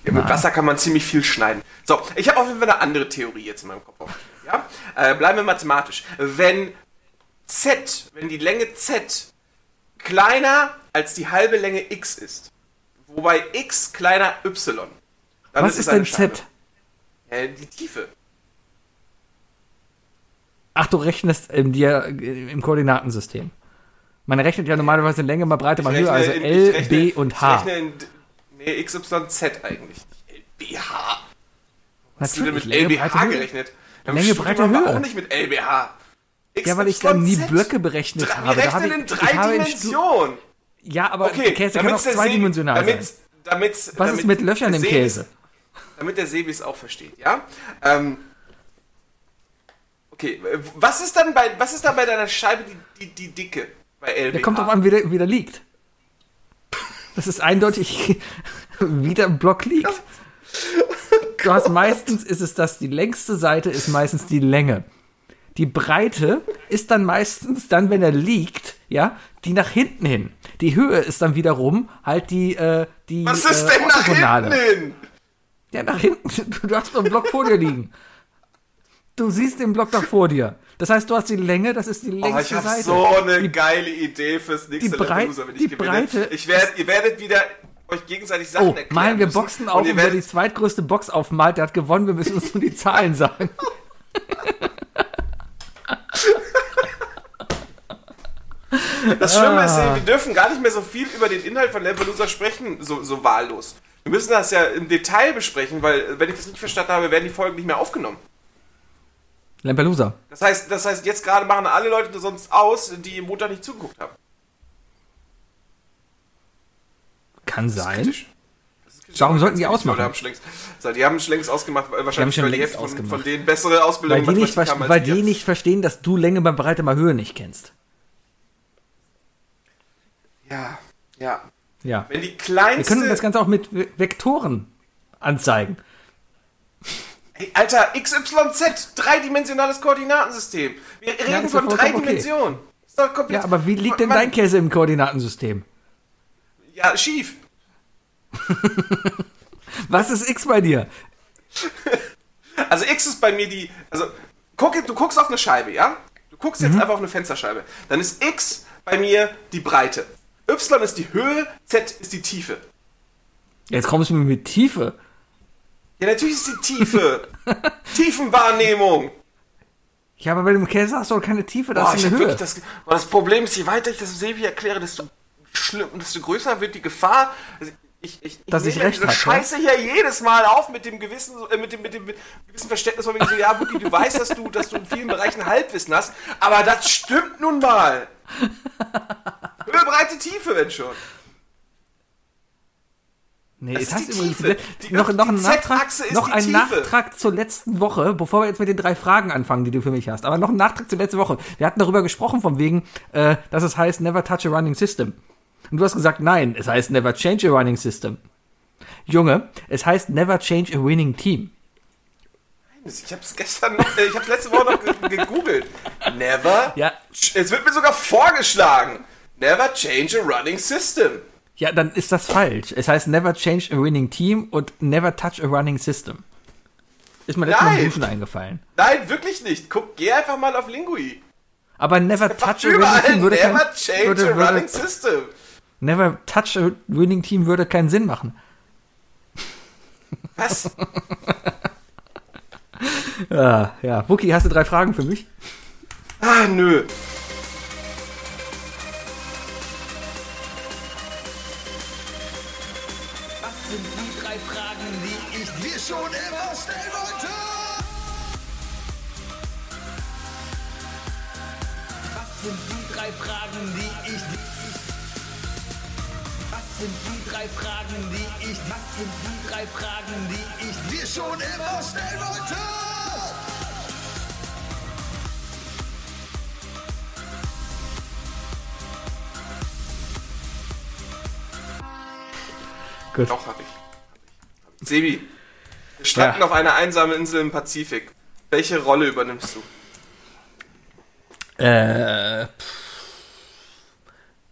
Ja, mit Wasser kann man ziemlich viel schneiden. So, ich habe auf jeden Fall eine andere Theorie jetzt in meinem Kopf. Ja? Äh, bleiben wir mathematisch. Wenn Z, wenn die Länge Z kleiner als die halbe Länge x ist, wobei x kleiner y, dann Was ist eine denn. Z? Äh, die Tiefe. Ach, du rechnest im, dir, im Koordinatensystem. Man rechnet ja normalerweise Länge mal Breite mal Höhe, also in- L, rechne- B und H. Ich rechne in, nee, x, y, z eigentlich. LBH. Hast du denn mit LBH gerechnet? Im Länge, Breite, haben wir Höhe. auch nicht mit LBH. X, Ja, weil ich dann nie. Blöcke berechnet Dre- habe. Wir rechnen in drei Dimensionen. Ja, aber Okay, Käse kann auch zweidimensional sein. damit's- damit's- Was damit ist mit Löchern im Käse? Damit der Sebi es auch versteht, ja? Ähm, okay, was ist dann bei, was ist dann bei deiner Scheibe die, die, die Dicke bei LBH? Der kommt drauf an, wie der, wie der liegt. Das ist eindeutig, wie der Block liegt. Du hast meistens ist es das, die längste Seite ist meistens die Länge. Die Breite ist dann meistens dann, wenn er liegt, ja, die nach hinten hin. Die Höhe ist dann wiederum halt die, äh, die Was ist äh, denn nach hinten hin? Ja, nach hinten. Du, hast doch einen Block vor dir liegen. Du siehst den Block da vor dir. Das heißt, du hast die Länge, das ist die Oh, ich längste habe Seite. so eine geile Idee fürs nächste die Brei- Loser, wenn ich die gewinne. Breite- Ich werd, ihr werdet wieder euch gegenseitig Sachen Oh, erklären malen wir müssen. Boxen auf und wer die zweitgrößte Box aufmalt, der hat gewonnen. Wir müssen uns nur die Zahlen sagen. Das Schlimme ist, Ah. wir dürfen gar nicht mehr so viel über den Inhalt von Lampelusa sprechen, so, so wahllos. Wir müssen das ja im Detail besprechen, weil, wenn ich das nicht verstanden habe, werden die Folgen nicht mehr aufgenommen. Lampelusa. Das heißt, das heißt, jetzt gerade machen alle Leute sonst aus, die im Montag nicht zugeguckt haben. Kann Das sein. Warum sollten die ausmachen? Die haben schon längst, die haben schon längst ausgemacht, weil wahrscheinlich schon weil die Hälfte von, von denen bessere Ausbildung Weil die, nicht, haben weil wir. die nicht verstehen, dass du Länge bei Breite mal Höhe nicht kennst. Ja, ja. Ja. Wenn die Wir kleinste... können das Ganze auch mit Vektoren anzeigen. Alter, XYZ, dreidimensionales Koordinatensystem. Wir reden doch von drei okay. Dimensionen. Ist doch komplett, Ja, aber wie liegt denn dein Käse im Koordinatensystem? Ja, schief. Was ist X bei dir? Also X ist bei mir die. Also, guck, du guckst auf eine Scheibe, ja? Du guckst Mhm. jetzt einfach auf eine Fensterscheibe. Dann ist X bei mir die Breite. Y ist die Höhe, Z ist die Tiefe. Jetzt kommst du mir mit Tiefe. Ja, natürlich ist die Tiefe. Tiefenwahrnehmung. Ja, aber bei dem Käse hast du doch keine Tiefe, da Boah, ist eine Höhe. das, das Problem ist, je weiter ich das Sebi erkläre, desto schlimm, desto größer wird die Gefahr. Also ich, ich, ich Dass ich recht diese hab, Scheiße hier jedes Mal auf mit dem gewissen, äh, mit dem, mit dem mit gewissen Verständnis von so, ja, Buki, du weißt, dass du, dass du in vielen Bereichen Halbwissen hast, aber das stimmt nun mal. Höhe, Breite, Tiefe, wenn schon. Nee, Das jetzt ist die Tiefe. die, noch, noch die einen Nachtrag, noch ein Tiefe. Nachtrag zur letzten Woche, bevor wir jetzt mit den drei Fragen anfangen, die du für mich hast. Aber noch ein Nachtrag zur letzten Woche. Wir hatten darüber gesprochen, von wegen, äh, dass es heißt Never touch a running system. Und du hast gesagt, nein, es heißt Never change a running system. Junge, es heißt Never change a winning team. Ich hab's gestern noch, äh, ich hab's letzte Woche noch ge- gegoogelt. Never. Ja. Es wird mir sogar vorgeschlagen. Never change a running system. Ja, dann ist das falsch. Es heißt Never change a winning team und Never touch a running system. Ist mir letztes Mal im Duschen eingefallen. Nein, wirklich nicht. Guck, geh einfach mal auf Lingui. Aber Never touch a winning überall team würde kein, never change würde, a running system. Never touch a winning team würde keinen Sinn machen. Was? Ja, ja. Wookie, hast du drei Fragen für mich? Ah, nö. Schon immer stellen wollte? Gut. Doch, hab ich. Sebi, wir stranden Ja. auf einer einsamen Insel im Pazifik. Welche Rolle übernimmst du? Äh. pff.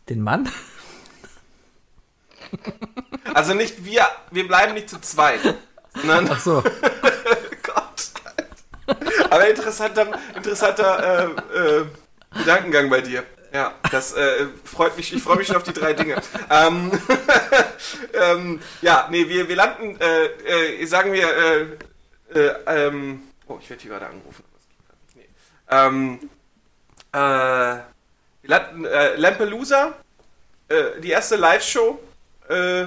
Den Mann? Also nicht wir, wir bleiben nicht zu zweit, sondern Ach so. Gott. Aber interessanter, interessanter äh, äh, Gedankengang bei dir. Ja, das äh, freut mich. Ich freue mich schon auf die drei Dinge. Ähm, ähm, ja, nee, wir, wir landen, äh, äh, sagen wir, äh, äh, ähm, oh, ich werde hier gerade angerufen. Nee. Ähm, äh, wir landen, äh, Lampelusa, äh, die erste Live-Show, äh,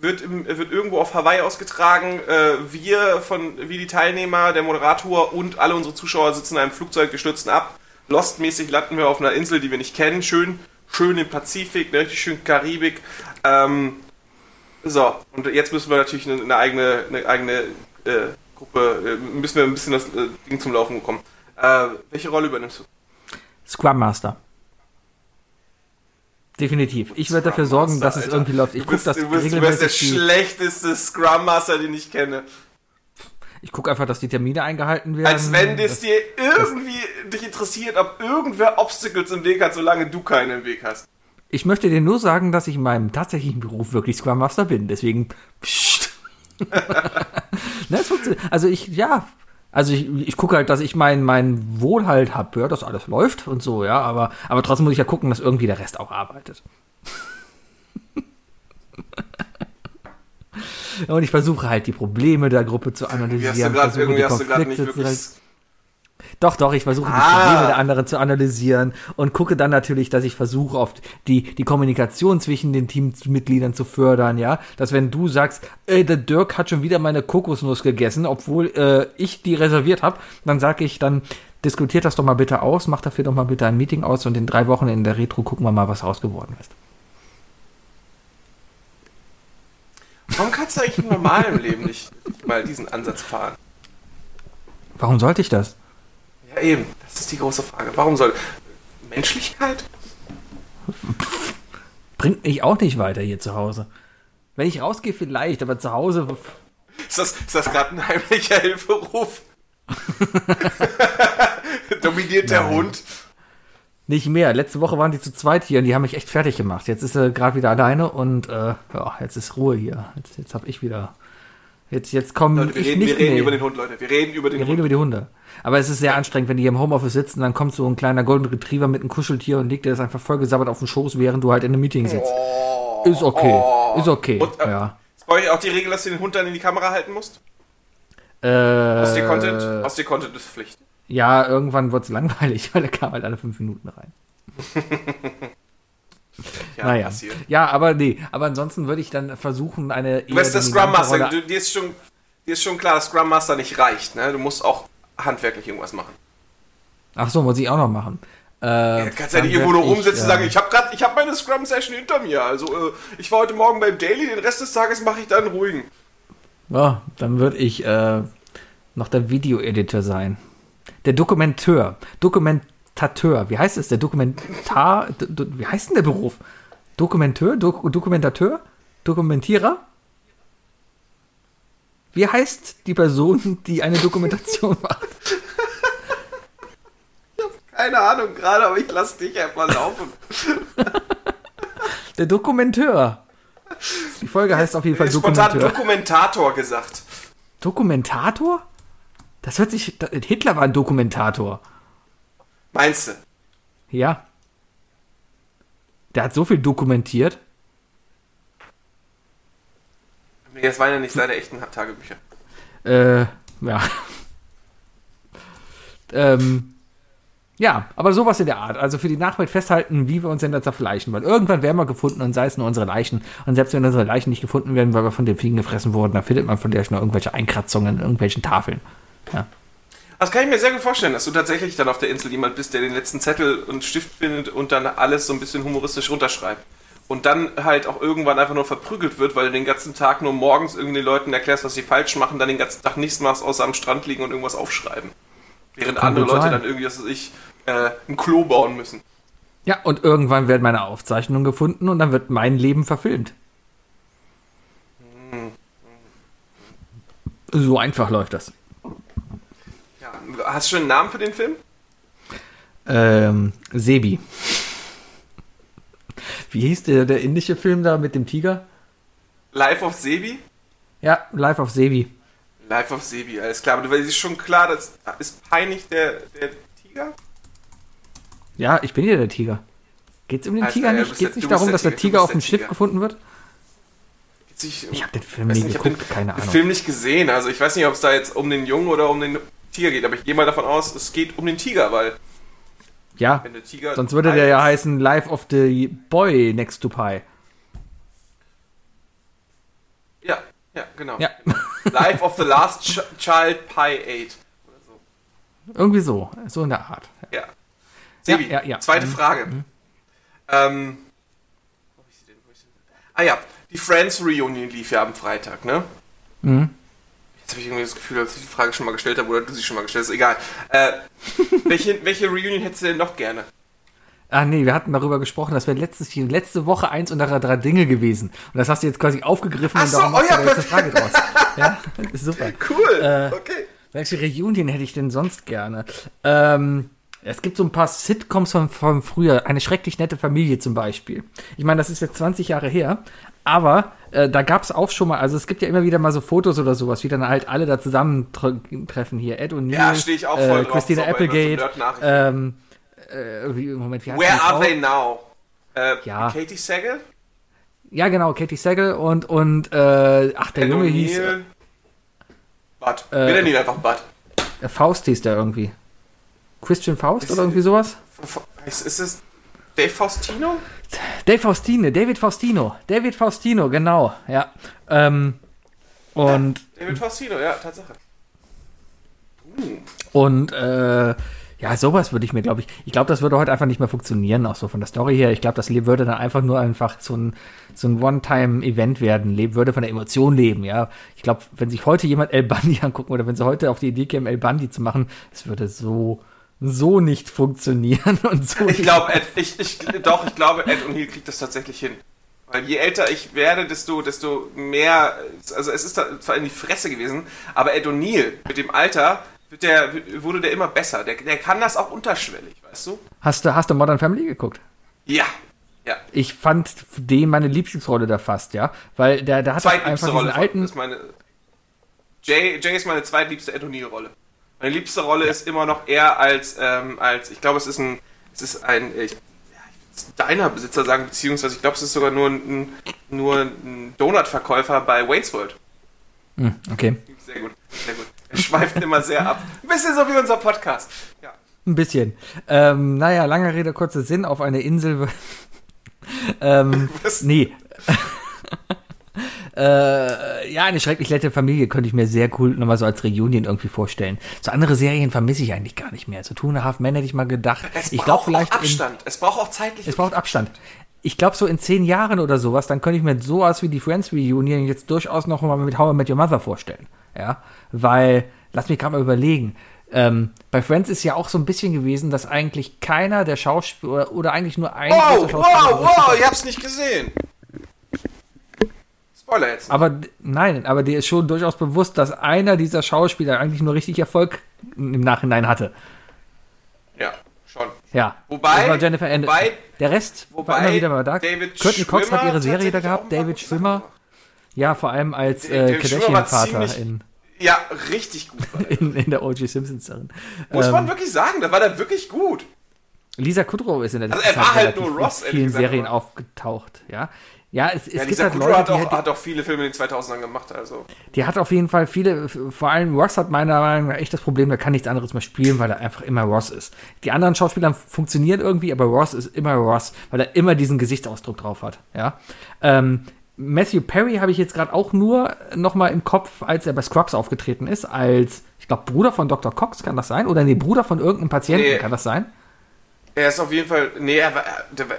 wird, im, wird irgendwo auf Hawaii ausgetragen. Äh, wir von wie die Teilnehmer, der Moderator und alle unsere Zuschauer sitzen in einem Flugzeug, wir stürzen ab. Lost-mäßig landen wir auf einer Insel, die wir nicht kennen. Schön, schön im Pazifik, ne, richtig schön Karibik. Ähm, so, und jetzt müssen wir natürlich eine, eine eigene, eine eigene äh, Gruppe, äh, müssen wir ein bisschen das äh, Ding zum Laufen bekommen. Äh, welche Rolle übernimmst du? Scrum Master. Definitiv. Ich werde dafür sorgen, Master, dass es Alter. irgendwie läuft. Ich Du gucke das du, bist, du bist der schlechteste Scrum Master, den ich kenne. ich gucke einfach, dass die Termine eingehalten werden. Als wenn es Das- dir irgendwie dich interessiert, ob irgendwer Obstacles im Weg hat, solange du keine im Weg hast. Ich möchte dir nur sagen, dass ich in meinem tatsächlichen Beruf wirklich Scrum Master bin. Deswegen. Psst. ne, es funktioniert. also ich, ja. Also ich, ich gucke halt, dass ich mein, mein Wohlhalt habe, ja, dass alles läuft und so, ja, aber, aber trotzdem muss ich ja gucken, dass irgendwie der Rest auch arbeitet. und ich versuche halt die Probleme der Gruppe zu analysieren. irgendwie hast du gerade nicht wirklich. Doch, doch, ich versuche die Ah. Probleme der anderen zu analysieren und gucke dann natürlich, dass ich versuche, oft die, die Kommunikation zwischen den Teammitgliedern zu fördern, ja. Dass wenn du sagst, äh, der Dirk hat schon wieder meine Kokosnuss gegessen, obwohl äh, ich die reserviert habe, dann sage ich, dann diskutiert das doch mal bitte aus, macht dafür doch mal bitte ein Meeting aus und in drei Wochen in der Retro gucken wir mal, was raus geworden ist. Warum kannst du eigentlich im normalen Leben nicht mal diesen Ansatz fahren? Warum sollte ich das? Ja, eben. Das ist die große Frage. Warum soll. Menschlichkeit? Bringt mich auch nicht weiter hier zu Hause. Wenn ich rausgehe, vielleicht, aber zu Hause. Ist das, ist das gerade ein heimlicher Hilferuf? Dominiert der Nein. Hund? Nicht mehr. Letzte Woche waren die zu zweit hier und die haben mich echt fertig gemacht. Jetzt ist er gerade wieder alleine und äh, ja, jetzt ist Ruhe hier. Jetzt, jetzt habe ich wieder. Jetzt, jetzt kommen Leute, wir ich reden, nicht wir reden mehr. über den Hund, Leute. Wir reden über den wir Hund. reden über die Hunde. Aber es ist sehr anstrengend, wenn die hier im Homeoffice sitzen, dann kommt so ein kleiner Golden Retriever mit einem Kuscheltier und legt dir das einfach vollgesabbert auf den Schoß, während du halt in einem Meeting sitzt. ist okay. oh. Ist okay. Und, äh, ja. Ist bei euch auch die Regel, dass du den Hund dann in die Kamera halten musst? Äh, Aus dir Content? Aus dir Content ist Pflicht. ja, irgendwann wird es langweilig, weil er kam halt alle fünf Minuten rein. Ja, naja. passiert. Ja, aber nee. Aber ansonsten würde ich dann versuchen, eine. Du bist der Scrum Master. Du, dir, ist schon, dir ist schon klar, dass Scrum Master nicht reicht. Ne? Du musst auch handwerklich irgendwas machen. Ach so, muss ich auch noch machen. Äh, Du kannst ja nicht irgendwo nur rumsitzen und äh, sagen, ich habe gerade, ich habe meine Scrum Session hinter mir. Also äh, ich war heute Morgen beim Daily, den Rest des Tages mache ich dann ruhigen. Ja, dann würde ich äh, noch der Videoeditor sein. Der Dokumenteur. Dokumentateur. Wie heißt es? Der Dokumentar. Wie heißt denn der Beruf? Dokumenteur? Dok Dokumentateur? Dokumentierer? Wie heißt die Person, die eine Dokumentation macht? Keine Ahnung gerade, aber ich lass dich einfach laufen. Der Dokumenteur. Die Folge heißt auf jeden Fall Spontan Dokumenteur. Dokumentator gesagt. Dokumentator? Das hört sich. Hitler war ein Dokumentator. Meinst du? Ja. Der hat so viel dokumentiert. Nee, das waren ja nicht seine echten Tagebücher. Äh, ja. ähm, ja, aber sowas in der Art. Also für die Nachwelt festhalten, wie wir uns denn da zerfleischen. Weil irgendwann werden wir gefunden und sei es nur unsere Leichen. Und selbst wenn unsere Leichen nicht gefunden werden, weil wir von den Fliegen gefressen wurden, dann findet man von der schon irgendwelche Einkratzungen in irgendwelchen Tafeln. Ja. Das kann ich mir sehr gut vorstellen, dass du tatsächlich dann auf der Insel jemand bist, der den letzten Zettel und Stift findet und dann alles so ein bisschen humoristisch runterschreibt. Und dann halt auch irgendwann einfach nur verprügelt wird, weil du den ganzen Tag nur morgens irgendwie den Leuten erklärst, was sie falsch machen, dann den ganzen Tag nichts machst, außer am Strand liegen und irgendwas aufschreiben. Während andere Leute sein. dann irgendwie, was weiß ich, äh, ein Klo bauen müssen. Ja, und irgendwann werden meine Aufzeichnungen gefunden und dann wird mein Leben verfilmt. So einfach läuft das. Hast du schon einen Namen für den Film? Ähm, Sebi. Wie hieß der, der indische Film da mit dem Tiger? Life of Sebi? Ja, Life of Sebi. Life of Sebi, alles klar. Aber du weißt ist schon klar, das ist peinlich der, der Tiger? Ja, ich bin ja der Tiger. Geht's um den Alles Tiger ja, nicht? Geht's der- nicht darum, der dass der Tiger, Tiger auf dem Schiff Tiger. gefunden wird? Ich, Ich habe den Film nie nicht, ich hab den- geguckt, keine den Ahnung. Film nicht gesehen. Also ich weiß nicht, ob es da jetzt um den Jungen oder um den Tiger geht, aber ich gehe mal davon aus, es geht um den Tiger, weil Ja, Tiger. sonst würde der ja heißen Life of the Boy Next to Pie. Ja, ja, genau. Ja, Life of the Last Ch Child Pie 8. Oder so. irgendwie so. So in der Art. Ja. Sebi, Ja, ja, zweite Mhm. Frage. Ähm, sie denn? ah ja, die Friends Reunion lief ja am Freitag, ne? Mhm. Jetzt habe ich irgendwie das Gefühl, dass ich die Frage schon mal gestellt habe oder du sie schon mal gestellt hast. Egal. Äh, welche, welche Reunion hättest du denn noch gerne? Ah nee, wir hatten darüber gesprochen, das wäre letztes, letzte Woche eins unserer drei Dinge gewesen. Und das hast du jetzt quasi aufgegriffen Ach und so, darum machst oh du ja, da jetzt eine Frage draus. Ja, ist super. Cool. Äh, okay. Welche Reunion hätte ich denn sonst gerne? Ähm, es gibt so ein paar Sitcoms von, von früher. Eine schrecklich nette Familie zum Beispiel. Ich meine, das ist jetzt 20 Jahre her. Aber äh, da gab es auch schon mal, also es gibt ja immer wieder mal so Fotos oder sowas, wie dann halt alle da zusammentreffen hier. Ed und Ja, stehe ich auch voll äh, drauf, Christina so so Applegate. Nerd-Nachrichten. ähm, äh, wie, Moment, wie heißt Where are they now? Äh, Ja. Katie Sagal? Ja, genau, Katie Sagal und, und äh, ach, der Ed Junge hieß? Bud. Äh, Wir nennen ihn einfach Bud. äh, Faust hieß der irgendwie. Christian Faust oder irgendwie sowas? Ist, ist es Dave Faustino? Dave Faustino, David Faustino, David Faustino, genau, ja. Ähm, und David Faustino, ja, Tatsache. und äh, ja, sowas würde ich mir, glaube ich, ich glaube, das würde heute einfach nicht mehr funktionieren, auch so von der Story her. Ich glaube, das würde dann einfach nur einfach so ein, so ein One-Time-Event werden, leben, würde von der Emotion leben, ja. Ich glaube, wenn sich heute jemand El Bundy angucken oder wenn sie heute auf die Idee kämen, El Bundy zu machen, es würde so, so nicht funktionieren und so Ich glaube, Ed, ich, ich, doch, ich glaube, Ed O'Neill kriegt das tatsächlich hin. Weil je älter ich werde, desto, desto mehr, also es ist da zwar in die Fresse gewesen, aber Ed O'Neill mit dem Alter der, wurde der immer besser. Der, der kann das auch unterschwellig, weißt du? Hast du, hast du Modern Family geguckt? Ja. Ja. Ich fand den meine Lieblingsrolle da fast, ja. Weil der, der hat einfach Rolle diesen von, alten. ist meine. Jay, Jay ist meine zweitliebste Ed O'Neill-Rolle. Meine liebste Rolle ist immer noch er als, ähm, als, ich glaube, es ist ein, es ist ein, ich, ja, ich will's Diner-Besitzer sagen, beziehungsweise ich glaube, es ist sogar nur ein, nur ein Donut-Verkäufer bei Wayne's World. Hm, okay. Sehr gut, sehr gut. Er schweift immer sehr ab. Ein bisschen so wie unser Podcast. Ja. Ein bisschen. Ähm, naja, lange Rede, kurzer Sinn, auf eine Insel. ähm, nee. äh, ja, eine schrecklich nette Familie könnte ich mir sehr cool nochmal so als Reunion irgendwie vorstellen. So andere Serien vermisse ich eigentlich gar nicht mehr. So Two and a Half Men hätte ich mal gedacht. Es ich braucht vielleicht in, Abstand. es braucht auch zeitlich. Es braucht Abstand. Ich glaube, so in zehn Jahren oder sowas, dann könnte ich mir sowas wie die Friends Reunion jetzt durchaus noch mal mit How I Met Your Mother vorstellen. Ja, weil, lass mich gerade mal überlegen. Ähm, bei Friends ist ja auch so ein bisschen gewesen, dass eigentlich keiner der Schauspieler oder eigentlich nur ein Wow, großer Schauspieler. wow, wow, ich hab's nicht gesehen. Spoiler jetzt. Aber nein, aber dir ist schon durchaus bewusst, dass einer dieser Schauspieler eigentlich nur richtig Erfolg im Nachhinein hatte. Ja, schon. Ja. Wobei- das war Jennifer Aniston. wobei- Der Rest war Wobei immer wieder mal da. David Courtney Cox hat ihre Serie da gehabt, David Schwimmer. Ja, vor allem als äh, war Kardashian-Vater in, Ja, richtig gut. War der. in, in der O.J. Simpsons darin. Muss Ähm, man wirklich sagen, da war der wirklich gut. Lisa Kudrow ist in der Also letzten er war Zeit halt nur Ross, in vielen Serien aufgetaucht, ja. Ja, es, es Ja, gibt dieser halt Kudrow Leute, hat die, auch, halt- hat auch viele Filme in den 2000ern gemacht, also. die hat auf jeden Fall viele, vor allem Ross hat meiner Meinung nach echt das Problem, der kann nichts anderes mehr spielen, weil er einfach immer Ross ist. Die anderen Schauspieler funktionieren irgendwie, aber Ross ist immer Ross, weil er immer diesen Gesichtsausdruck drauf hat, ja. Ähm, Matthew Perry habe ich jetzt gerade auch nur noch mal im Kopf, als er bei Scrubs aufgetreten ist, als, ich glaube, Bruder von Dr. Cox, kann das sein? Oder nee, Bruder von irgendeinem Patienten, Nee. kann das sein? Er ist auf jeden Fall. Nee, er war. Der war,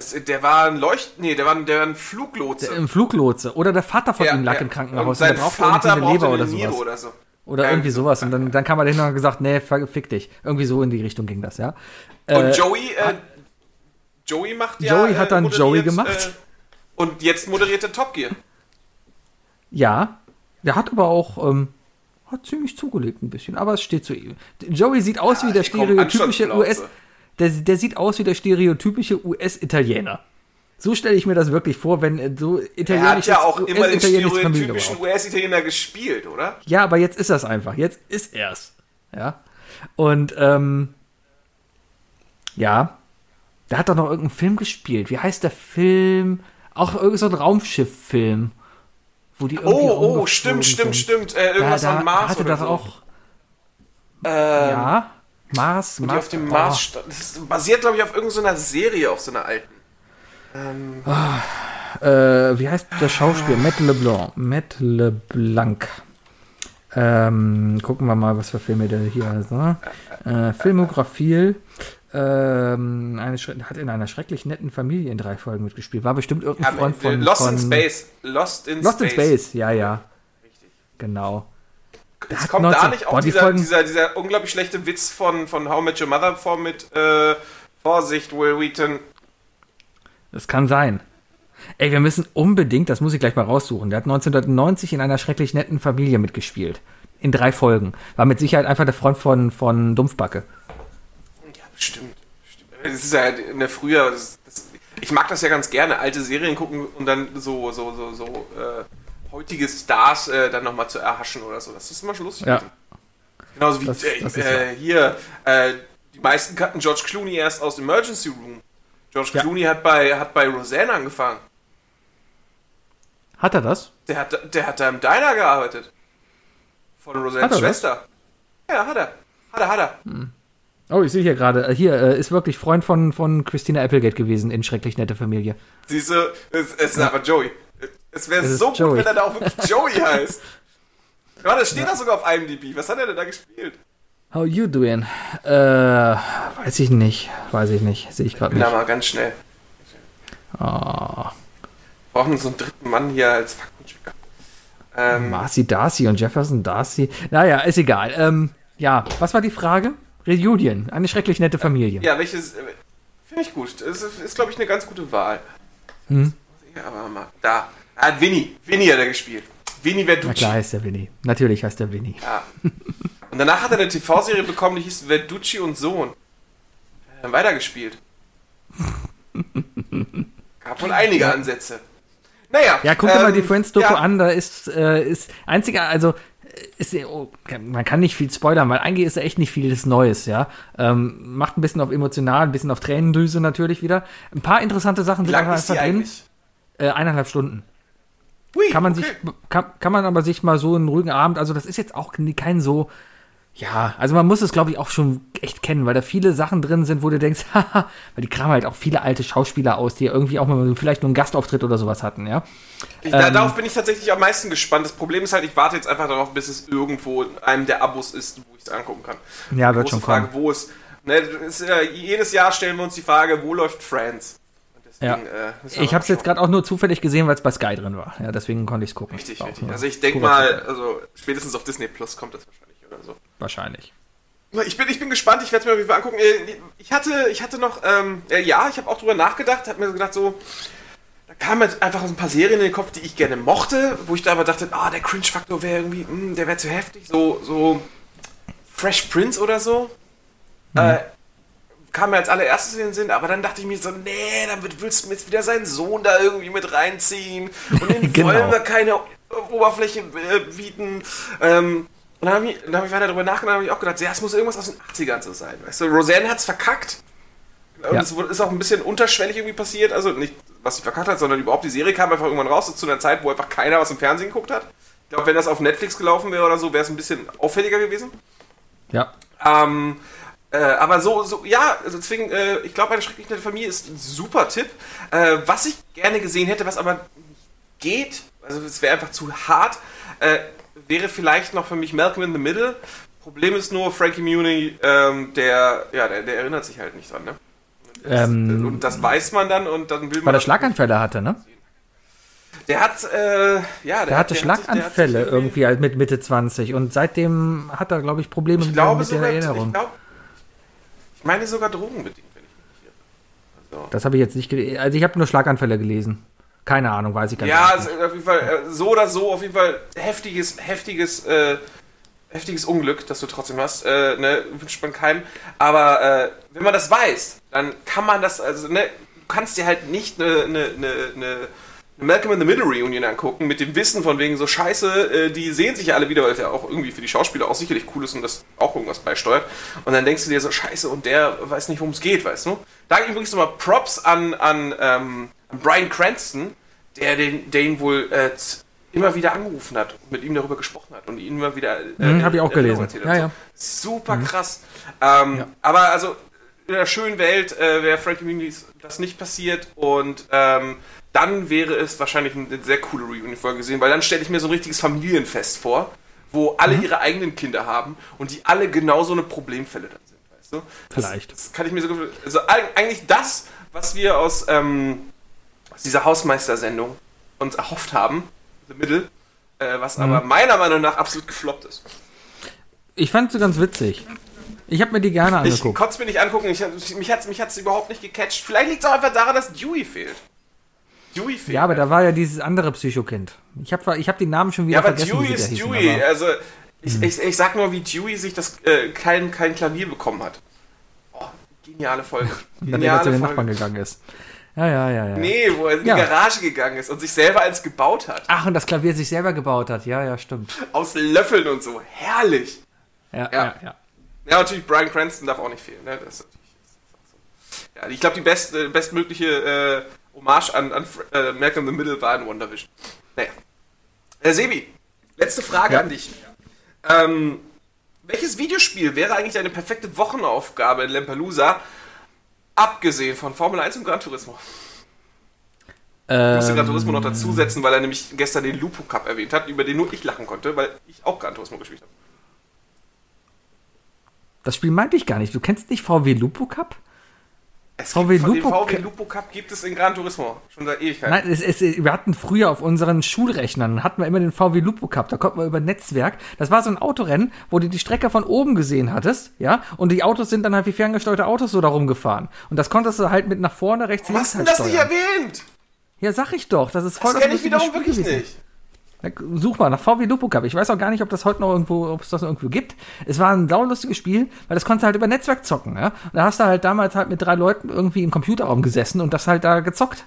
das, der war ein Leucht. Nee, der war, ein- der war ein Fluglotse. Im Fluglotse. Oder der Vater von Ja, ihm lag ja. im Und Krankenhaus. sein und der brauchte Vater eine Leber oder sowas. oder so. Oder Ja, irgendwie sowas. Und dann, dann kam er dahin und hat gesagt, nee, fick dich. Irgendwie so in die Richtung ging das, ja. Und Äh, Joey, äh, Joey macht ja. Joey hat dann moderiert, Joey gemacht. Äh, und jetzt moderiert er Top Gear. Ja, der hat aber auch ähm, hat ziemlich zugelegt ein bisschen, aber es steht zu ihm. Joey sieht aus wie der stereotypische US. Der, der sieht aus wie der stereotypische US-Italiener. So stelle ich mir das wirklich vor, wenn äh, so Er hat italienisch ja auch immer den stereotypischen. US-Italiener gespielt, oder? Ja, aber jetzt ist das einfach. Jetzt ist er's. Ja. Und ähm, ja, der hat doch noch irgendeinen Film gespielt. Wie heißt der Film? Auch irgendein so ein Raumschiff-Film. Wo die irgendwie Oh, oh, stimmt, stimmt, sind. stimmt. Äh, Da, irgendwas da an Mars hatte oder das so. auch. Ähm, Ja. Mars, Die Mars. auf dem oh. Mars stand. Das basiert, glaube ich, auf irgendeiner Serie, auf so einer alten. Ähm, Äh, wie heißt der Schauspieler? Matt LeBlanc. Matt LeBlanc. Ähm, gucken wir mal, was für Filme der hier hat. Ne? Äh, Filmografie. Ähm, eine, hat in einer schrecklich netten Familie in drei Folgen mitgespielt. War bestimmt irgendein Freund von. Lost von in Space. Lost in Lost Space. in Space, ja, ja. Genau. Es kommt 19 da nicht auch dieser, dieser, dieser unglaublich schlechte Witz von, von How Met Your Mother vor mit äh, Vorsicht, Will Wheaton. Das kann sein. Ey, wir müssen unbedingt, das muss ich gleich mal raussuchen. Der hat 1990 in einer schrecklich netten Familie mitgespielt. In drei Folgen. War mit Sicherheit einfach der Freund von, von Dumpfbacke. Ja, bestimmt. Das ist ja in der früher. Das, das, ich mag das ja ganz gerne, alte Serien gucken und dann so, so, so, so äh, heutige Stars äh, dann nochmal zu erhaschen oder so. Das ist immer schon lustig. Ja. Genauso wie Das- äh, das ist äh, hier, äh, die meisten kannten George Clooney erst aus Emergency Room. George Ja. Clooney hat bei, hat bei Roseanne angefangen. Hat er das? Der hat, der hat da im Diner gearbeitet. Von Roseannes er das? Schwester. Ja, hat er. Hat er, hat er. Oh, ich sehe hier gerade. äh, Hier äh, ist wirklich Freund von, von Christina Applegate gewesen in schrecklich nette Familie. Siehst du, es, es ist aber Joey. Es wäre Es so gut, Joey. wenn er da auch wirklich Joey heißt. Ja, das steht da sogar auf IMDb. Was hat er denn da gespielt? How you doing? Äh, weiß ich nicht. Weiß ich nicht. Sehe ich gerade Na, nicht. mal ganz schnell. Oh, Brauchen so einen dritten Mann hier als Faktenchecker. Ähm, Marcy Darcy und Jefferson Darcy. Naja, ist egal. Ähm, ja, was war die Frage? Reunion. Eine schrecklich nette Familie. ja, welches. äh, Finde ich gut. Das ist, ist glaube ich, eine ganz gute Wahl. Hm? Ja, aber mal. Da. Er hat Winnie. Winnie hat er gespielt. Winnie Na Verducci. klar heißt der Winnie. Natürlich heißt der Winnie. Ja. Und danach hat er eine TV-Serie bekommen, die hieß Verducci und Sohn. Er dann weitergespielt. Gab wohl einige Ansätze. Naja. Ja, guck dir ähm, mal die Friends-Doku ja, an, da ist, äh, ist einziger, also ist, oh, man kann nicht viel spoilern, weil eigentlich ist da echt nicht vieles Neues, ja. Ähm, macht ein bisschen auf emotional, ein bisschen auf Tränendüse natürlich wieder. Ein paar interessante Sachen Wie sind lang einfach ist die drin. eigentlich? Äh, eineinhalb Stunden. Hui, Kann man okay. sich, kann, kann man aber sich mal so einen ruhigen Abend, also das ist jetzt auch kein so, ja, also man muss es glaube ich auch schon echt kennen, weil da viele Sachen drin sind, wo du denkst, haha, weil die kramen halt auch viele alte Schauspieler aus, die irgendwie auch mal vielleicht nur einen Gastauftritt oder sowas hatten, ja. Ich, ähm, darauf bin ich tatsächlich am meisten gespannt. Das Problem ist halt, ich warte jetzt einfach darauf, bis es irgendwo in einem der Abos ist, wo ich es angucken kann. Ja, wird schon Frage, kommen. wo es. Ne, ist, äh, jedes Jahr stellen wir uns die Frage, wo läuft Friends? Ja. äh, Ich habe es jetzt gerade auch nur zufällig gesehen, weil es bei Sky drin war. Ja, deswegen konnte ich es gucken. Richtig, richtig. Also ich denke mal, also spätestens auf Disney Plus kommt das wahrscheinlich oder so. Wahrscheinlich. Ich bin, ich bin gespannt, ich werde es mir auf jeden Fall angucken. Äh, Ich hatte, ich hatte noch, ähm, äh, ja, ich habe auch drüber nachgedacht, habe mir so gedacht, so, da kamen jetzt einfach ein paar Serien in den Kopf, die ich gerne mochte, wo ich da aber dachte, ah, der Cringe-Faktor wäre irgendwie, mh, der wäre zu heftig, so, so Fresh Prince oder so. Äh, kam mir als allererstes in den Sinn, aber dann dachte ich mir so, nee, dann wird Will Smith wieder seinen Sohn da irgendwie mit reinziehen und den Genau. wollen wir keine Oberfläche äh, bieten. Ähm, Und dann habe ich, dann hab ich weiter darüber nachgedacht, habe ich auch gedacht, ja, es muss irgendwas aus den 80ern so sein. Weißt du, Roseanne hat's verkackt. Und es ist auch ein bisschen unterschwellig irgendwie passiert. Also nicht, was sie verkackt hat, sondern überhaupt die Serie kam einfach irgendwann raus zu einer Zeit, wo einfach keiner was im Fernsehen geguckt hat. Ich glaube, wenn das auf Netflix gelaufen wäre oder so, wäre es ein bisschen auffälliger gewesen. Ja. Ähm, äh, aber so, so, ja, also deswegen, äh, ich glaube, eine schrecklich nette Familie ist ein super Tipp. Äh, was ich gerne gesehen hätte, was aber geht, also es wäre einfach zu hart, äh, wäre vielleicht noch für mich Malcolm in the Middle. Problem ist nur, Frankie Muni, ähm, der, ja, der, der erinnert sich halt nicht dran, ne? Ähm, und das weiß man dann und dann will man. weil er Schlaganfälle hatte, ne? Der hat, äh, ja, der, Der hatte hat sich- der hat Schlaganfälle irgendwie als mit Mitte 20 und seitdem hat er, glaube ich, Probleme Ich glaube mit der sogar, Erinnerung. ich, glaub, ich meine sogar drogenbedingt, wenn ich mich nicht irre. Also. Das habe ich jetzt nicht gelesen. Also ich habe nur Schlaganfälle gelesen. Keine Ahnung, weiß ich gar Ja, nicht. also auf jeden Fall, äh, so oder so, auf jeden Fall heftiges, heftiges, äh, heftiges Unglück, das du trotzdem hast, äh, ne, wünscht man keinem. Aber äh, wenn man das weiß, dann kann man das, also, ne, du kannst dir halt nicht eine, eine, eine, eine Malcolm in the Middle Reunion angucken, mit dem Wissen von wegen so Scheiße, äh, die sehen sich ja alle wieder, weil es ja auch irgendwie für die Schauspieler auch sicherlich cool ist und das auch irgendwas beisteuert. Und dann denkst du dir so, Scheiße, und der weiß nicht, worum es geht, weißt du? Da übrigens nochmal Props an, an, ähm, an Brian Cranston, der den, der ihn wohl äh, immer wieder angerufen hat und mit ihm darüber gesprochen hat und ihn immer wieder. Äh, Mhm, hab ich auch gelesen. Ja, ja. Mhm. Super krass. Ähm, Aber also in der schönen Welt äh, wäre Frankie Muniz das nicht passiert und ähm, dann wäre es wahrscheinlich eine sehr coole Reunion-Folge gesehen, weil dann stelle ich mir so ein richtiges Familienfest vor, wo alle Mhm. ihre eigenen Kinder haben und die alle genau so eine Problemfälle dann sind, weißt du? Das, Vielleicht. Das kann ich mir so also eig- eigentlich das, was wir aus, ähm, aus dieser Hausmeister-Sendung uns erhofft haben, The Middle, äh, was Mhm. aber meiner Meinung nach absolut gefloppt ist. Ich fand sie ganz witzig. Ich habe mir die gerne Ich angeguckt. konnte es mir nicht angucken, ich, mich hat es mich hat's überhaupt nicht gecatcht. Vielleicht liegt es auch einfach daran, dass Dewey fehlt. Dewey fehlt. Ja, aber da war ja dieses andere Psychokind. Ich habe ich hab den Namen schon wieder Ja, aber vergessen. Dewey ist hießen, Dewey. aber- Also, ich, ich, ich sag nur, wie Dewey sich das äh, kein, kein Klavier bekommen hat. Oh, geniale Folge. Nachdem er zu Geniale den Nachbarn gegangen ist. Ja, ja, ja, ja. Nee, wo er in die Ja. Garage gegangen ist und sich selber eins gebaut hat. Ach, und das Klavier sich selber gebaut hat. Ja, ja, stimmt. Aus Löffeln und so. Herrlich. Ja, Ja. ja, ja. Ja, natürlich, Brian Cranston darf auch nicht fehlen. Ne? Das. Ja, ich glaube, die best, äh, bestmögliche äh, Hommage an, an äh, Malcolm in the Middle war in WandaVision. Naja. Äh, Sebi, letzte Frage Ja. an dich. Ähm, welches Videospiel wäre eigentlich eine perfekte Wochenaufgabe in Lampelusa, abgesehen von Formel 1 und Gran Turismo? Ich musste Gran Turismo noch dazusetzen, weil er nämlich gestern den Lupo Cup erwähnt hat, über den nur ich lachen konnte, weil ich auch Gran Turismo gespielt habe. Das Spiel meinte ich gar nicht. Du kennst nicht VW Lupo Cup? Es VW gibt, von Lupo den VW Cup- Lupo Cup gibt es in Gran Turismo schon seit Ewigkeiten. Nein, es, es, wir hatten früher auf unseren Schulrechnern, hatten wir immer den VW Lupo Cup, da konnten wir über Netzwerk, das war so ein Autorennen, wo du die Strecke von oben gesehen hattest, ja, und die Autos sind dann halt wie ferngesteuerte Autos so da rumgefahren. Und das konntest du halt mit nach vorne, rechts, Warum hast links du halt das nicht steuern. erwähnt? Ja, sag ich doch, das ist voll Das kenne ich wiederum wirklich gewesen. nicht. Such mal nach VW Lupo Cup. Ich weiß auch gar nicht, ob das heute noch irgendwo, ob es das noch irgendwo gibt. Es war ein saulustiges Spiel, weil das konntest du halt über Netzwerk zocken, ja. Und da hast du halt damals halt mit drei Leuten irgendwie im Computerraum gesessen und das halt da gezockt.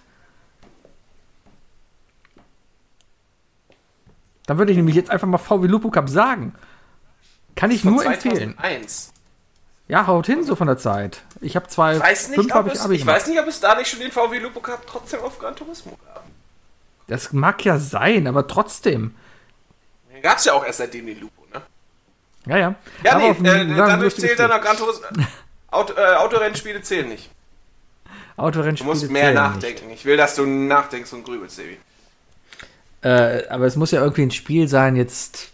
Dann würde ich nämlich jetzt einfach mal VW Lupo Cup sagen. Kann ich nur empfehlen. 2001. Ja, haut hin so von der Zeit. Ich habe zwei, Ich weiß nicht, fünf ob ich es, ich gemacht. weiß nicht, ob es da nicht schon den VW Lupo Cup trotzdem auf Gran Turismo gab. Das mag ja sein, aber trotzdem. Gab es ja auch erst seitdem den Lupo, ne? Ja, ja. Ja, Aber nee, äh, dadurch zählt dann noch Gran Turismo. Auto, äh, Autorennspiele zählen nicht. Du Autorennspiele musst mehr nachdenken. Ich will, dass du nachdenkst und grübelst, Sebi. Äh, aber es muss ja irgendwie ein Spiel sein, jetzt,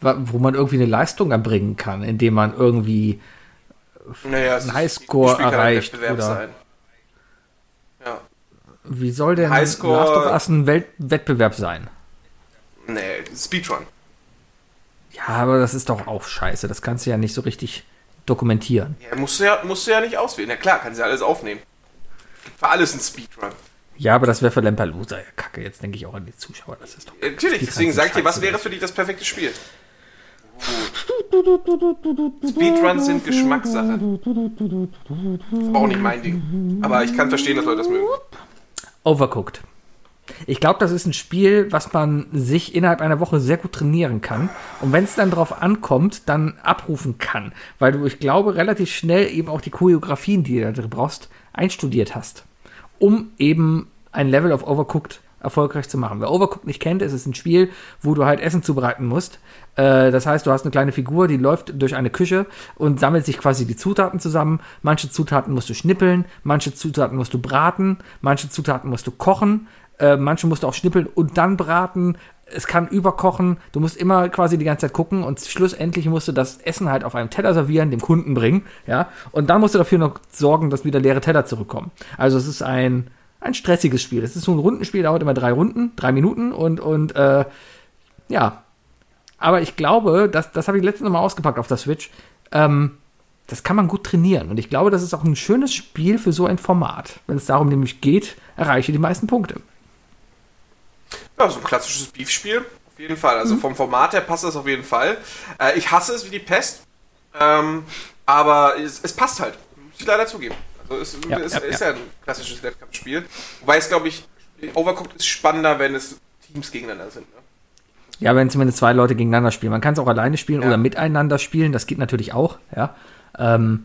wo man irgendwie eine Leistung erbringen kann, indem man irgendwie. Naja, es Ein ist- Highscore erreicht, oder? sein. Wie soll denn Highscore- Last of Us ein Welt Wettbewerb sein? Nee, Speedrun. Ja, aber das ist doch auch scheiße. Das kannst du ja nicht so richtig dokumentieren. Ja, musst du ja, musst du ja nicht auswählen. Ja klar, kannst du ja alles aufnehmen. Für alles ein Speedrun. Ja, aber das wäre für Lampelusa ja kacke. Jetzt denke ich auch an die Zuschauer. Das ist doch. Ja, Natürlich, deswegen kannst sag du ich dir, was wäre für dich das perfekte Spiel? Speedruns sind Geschmackssache. Ist aber auch nicht mein Ding. Aber ich kann verstehen, dass Leute das mögen. Overcooked. Ich glaube, das ist ein Spiel, was man sich innerhalb einer Woche sehr gut trainieren kann. Und wenn es dann drauf ankommt, dann abrufen kann. Weil du, ich glaube, relativ schnell eben auch die Choreografien, die du da brauchst, einstudiert hast. Um eben ein Level of Overcooked erfolgreich zu machen. Wer Overcooked nicht kennt, es ist ein Spiel, wo du halt Essen zubereiten musst. Äh, das heißt, du hast eine kleine Figur, die läuft durch eine Küche und sammelt sich quasi die Zutaten zusammen. Manche Zutaten musst du schnippeln, manche Zutaten musst du braten, manche Zutaten musst du kochen, äh, manche musst du auch schnippeln und dann braten. Es kann überkochen, du musst immer quasi die ganze Zeit gucken und schlussendlich musst du das Essen halt auf einem Teller servieren, dem Kunden bringen, ja. Und dann musst du dafür noch sorgen, dass wieder leere Teller zurückkommen. Also es ist ein ein stressiges Spiel. Es ist so ein Rundenspiel, dauert immer drei Runden, drei Minuten und, und äh, ja. Aber ich glaube, das, das habe ich letztens Mal ausgepackt auf der Switch. Ähm, das kann man gut trainieren. Und ich glaube, das ist auch ein schönes Spiel für so ein Format. Wenn es darum nämlich geht, erreiche die meisten Punkte. Ja, so ein klassisches Beef-Spiel. Auf jeden Fall. Also vom Format her passt das auf jeden Fall. Äh, ich hasse es wie die Pest. Ähm, aber es, es passt halt. Muss ich leider zugeben. Also es Ja, ist, ja, ist ja. ein klassisches Wettkampfspiel. Wobei es, glaube ich, Overcooked ist spannender, wenn es Teams gegeneinander sind. Ne? Ja, wenn zumindest zwei Leute gegeneinander spielen. Man kann es auch alleine spielen Ja. oder miteinander spielen. Das geht natürlich auch. Ja. Ähm,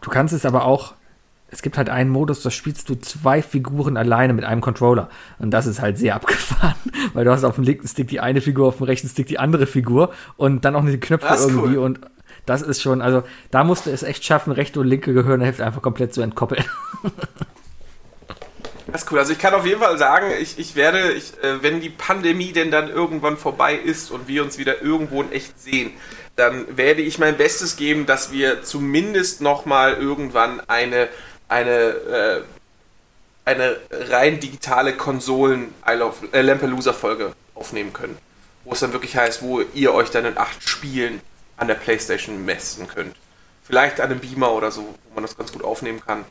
du, kannst es aber auch. Es gibt halt einen Modus, da spielst du zwei Figuren alleine mit einem Controller. Und das ist halt sehr abgefahren, weil du hast auf dem linken Stick die eine Figur, auf dem rechten Stick die andere Figur und dann auch noch die Knöpfe irgendwie. cool. Und das ist schon, also da musst du es echt schaffen, rechte und linke Gehirnhälfte einfach komplett zu entkoppeln. Das ist cool. Also ich kann auf jeden Fall sagen, ich, ich werde, ich, äh, wenn die Pandemie denn dann irgendwann vorbei ist und wir uns wieder irgendwo in echt sehen, dann werde ich mein Bestes geben, dass wir zumindest nochmal irgendwann eine, eine, äh, eine rein digitale Konsolen I Love, äh, Lampelusa Folge aufnehmen können. Wo es dann wirklich heißt, wo ihr euch dann in acht Spielen an der Playstation messen könnt. Vielleicht an einem Beamer oder so, wo man das ganz gut aufnehmen kann.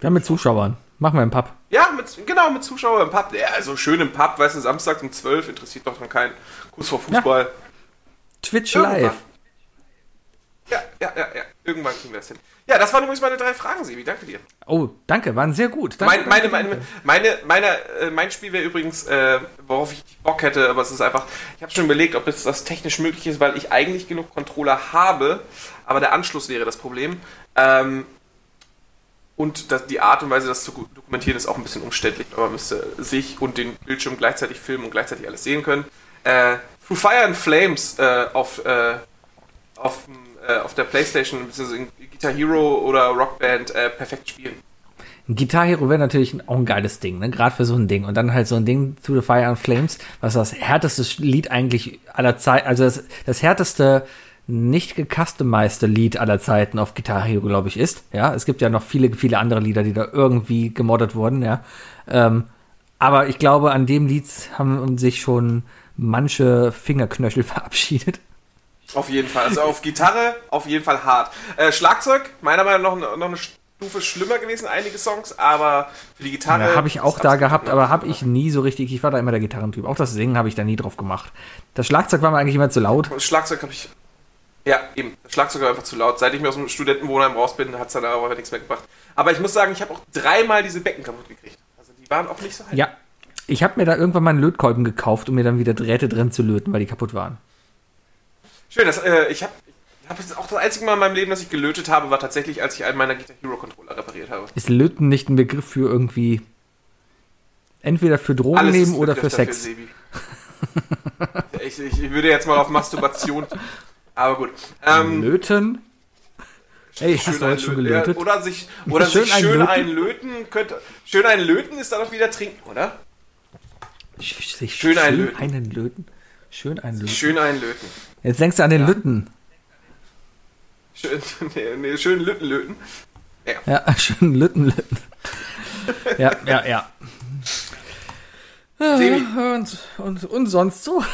Ja, mit Zuschauern. Machen wir im Pub. Ja, mit, genau, mit Zuschauern im Pub. Ja, also schön im Pub, weißt du, Samstag um 12 interessiert doch dann keinen. Kurz vor Fußball. Twitch Irgendwann. live. Ja, ja, ja, ja. Irgendwann kriegen wir das hin. Ja, das waren übrigens meine drei Fragen, Sebi. Danke dir. Oh, danke, waren sehr gut. Danke, Mein, meine, danke, meine, meine, meine, äh, mein Spiel wäre übrigens, äh, worauf ich Bock hätte, aber es ist einfach, ich habe schon überlegt, ob es das technisch möglich ist, weil ich eigentlich genug Controller habe, aber der Anschluss wäre das Problem. Ähm, und das, die Art und Weise, das zu dokumentieren, ist auch ein bisschen umständlich, weil man müsste sich und den Bildschirm gleichzeitig filmen und gleichzeitig alles sehen können. Äh, Through Fire and Flames äh, auf, äh, auf, äh, auf der Playstation, beziehungsweise in Guitar Hero oder Rockband äh, perfekt spielen. Guitar Hero wäre natürlich auch ein geiles Ding, ne? Gerade für so ein Ding. Und dann halt so ein Ding To the Fire and Flames, was das härteste Lied eigentlich aller Zeiten, also das, das härteste nicht gecustomized Lied aller Zeiten auf Guitar Hero, glaube ich, ist. Ja, es gibt ja noch viele, viele andere Lieder, die da irgendwie gemoddet wurden, ja. Ähm, aber ich glaube, an dem Lied haben sich schon manche Fingerknöchel verabschiedet. Auf jeden Fall. Also auf Gitarre auf jeden Fall hart. Äh, Schlagzeug, meiner Meinung nach noch, noch eine Stufe schlimmer gewesen, einige Songs, aber für die Gitarre. Ja, habe ich auch da gehabt, aber habe ich nie so richtig. Ich war da immer der Gitarrentyp. Auch das Singen habe ich da nie drauf gemacht. Das Schlagzeug war mir eigentlich immer zu laut. Das Schlagzeug habe ich. Ja, eben. Das Schlagzeug war einfach zu laut. Seit ich mir aus dem Studentenwohnheim raus bin, hat es dann aber nichts mehr gebracht. Aber ich muss sagen, ich habe auch dreimal diese Becken kaputt gekriegt. Also die waren auch nicht so heiß. Ja. Ich habe mir da irgendwann mal einen Lötkolben gekauft, um mir dann wieder Drähte drin zu löten, weil die kaputt waren. Schön, das, äh, ich habe hab auch das einzige Mal in meinem Leben, dass ich gelötet habe, war tatsächlich, als ich einen meiner Guitar Hero Controller repariert habe. Ist Löten nicht ein Begriff für irgendwie entweder für Drogen Alles nehmen oder für dafür, Sex? Ich, ich, ich würde jetzt mal auf Masturbation. Aber gut. Ähm, Löten? Hey, hast du heute schon einlöten. gelötet? Ja, oder sich, oder Schön sich schön einlöten? einlöten könnte. Schön einlöten ist dann auch wieder trinken, oder? Sich Schön schön einlöten. einen löten. Schön einen löten. Schön einlöten. Jetzt denkst du an den Lütten. Schön, nee, nee, schön Lütten löten. Ja, schön Lütten, Lütten. ja, ja, ja. Sebi. Und, und, und sonst so?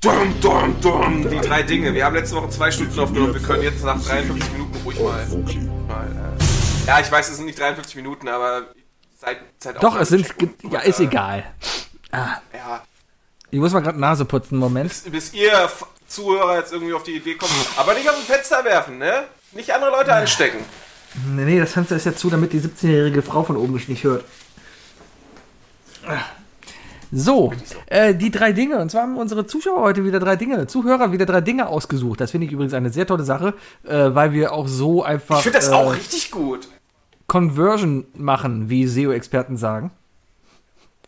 Dum, dum, dum. Die drei Dinge. Wir haben letzte Woche zwei Stunden aufgenommen. Wir können jetzt nach 53 Minuten ruhig mal. mal äh, ja, ich weiß, es sind nicht 53 Minuten, aber seit, seit Doch, es sind. Ja, ist äh, egal. Ja, Ich muss mal gerade Nase putzen, Moment. bis, bis ihr F- Zuhörer jetzt irgendwie auf die Idee kommt. Aber nicht auf dem Fenster werfen, ne? Nicht andere Leute anstecken. Nee, nee, das Fenster ist ja zu, damit die 17-jährige Frau von oben mich nicht hört. So, äh, die drei Dinge. Und zwar haben unsere Zuschauer heute wieder drei Dinge, Zuhörer wieder drei Dinge ausgesucht. Das finde ich übrigens eine sehr tolle Sache, äh, weil wir auch so einfach Ich finde das äh, auch richtig gut. Conversion machen, wie SEO-Experten sagen.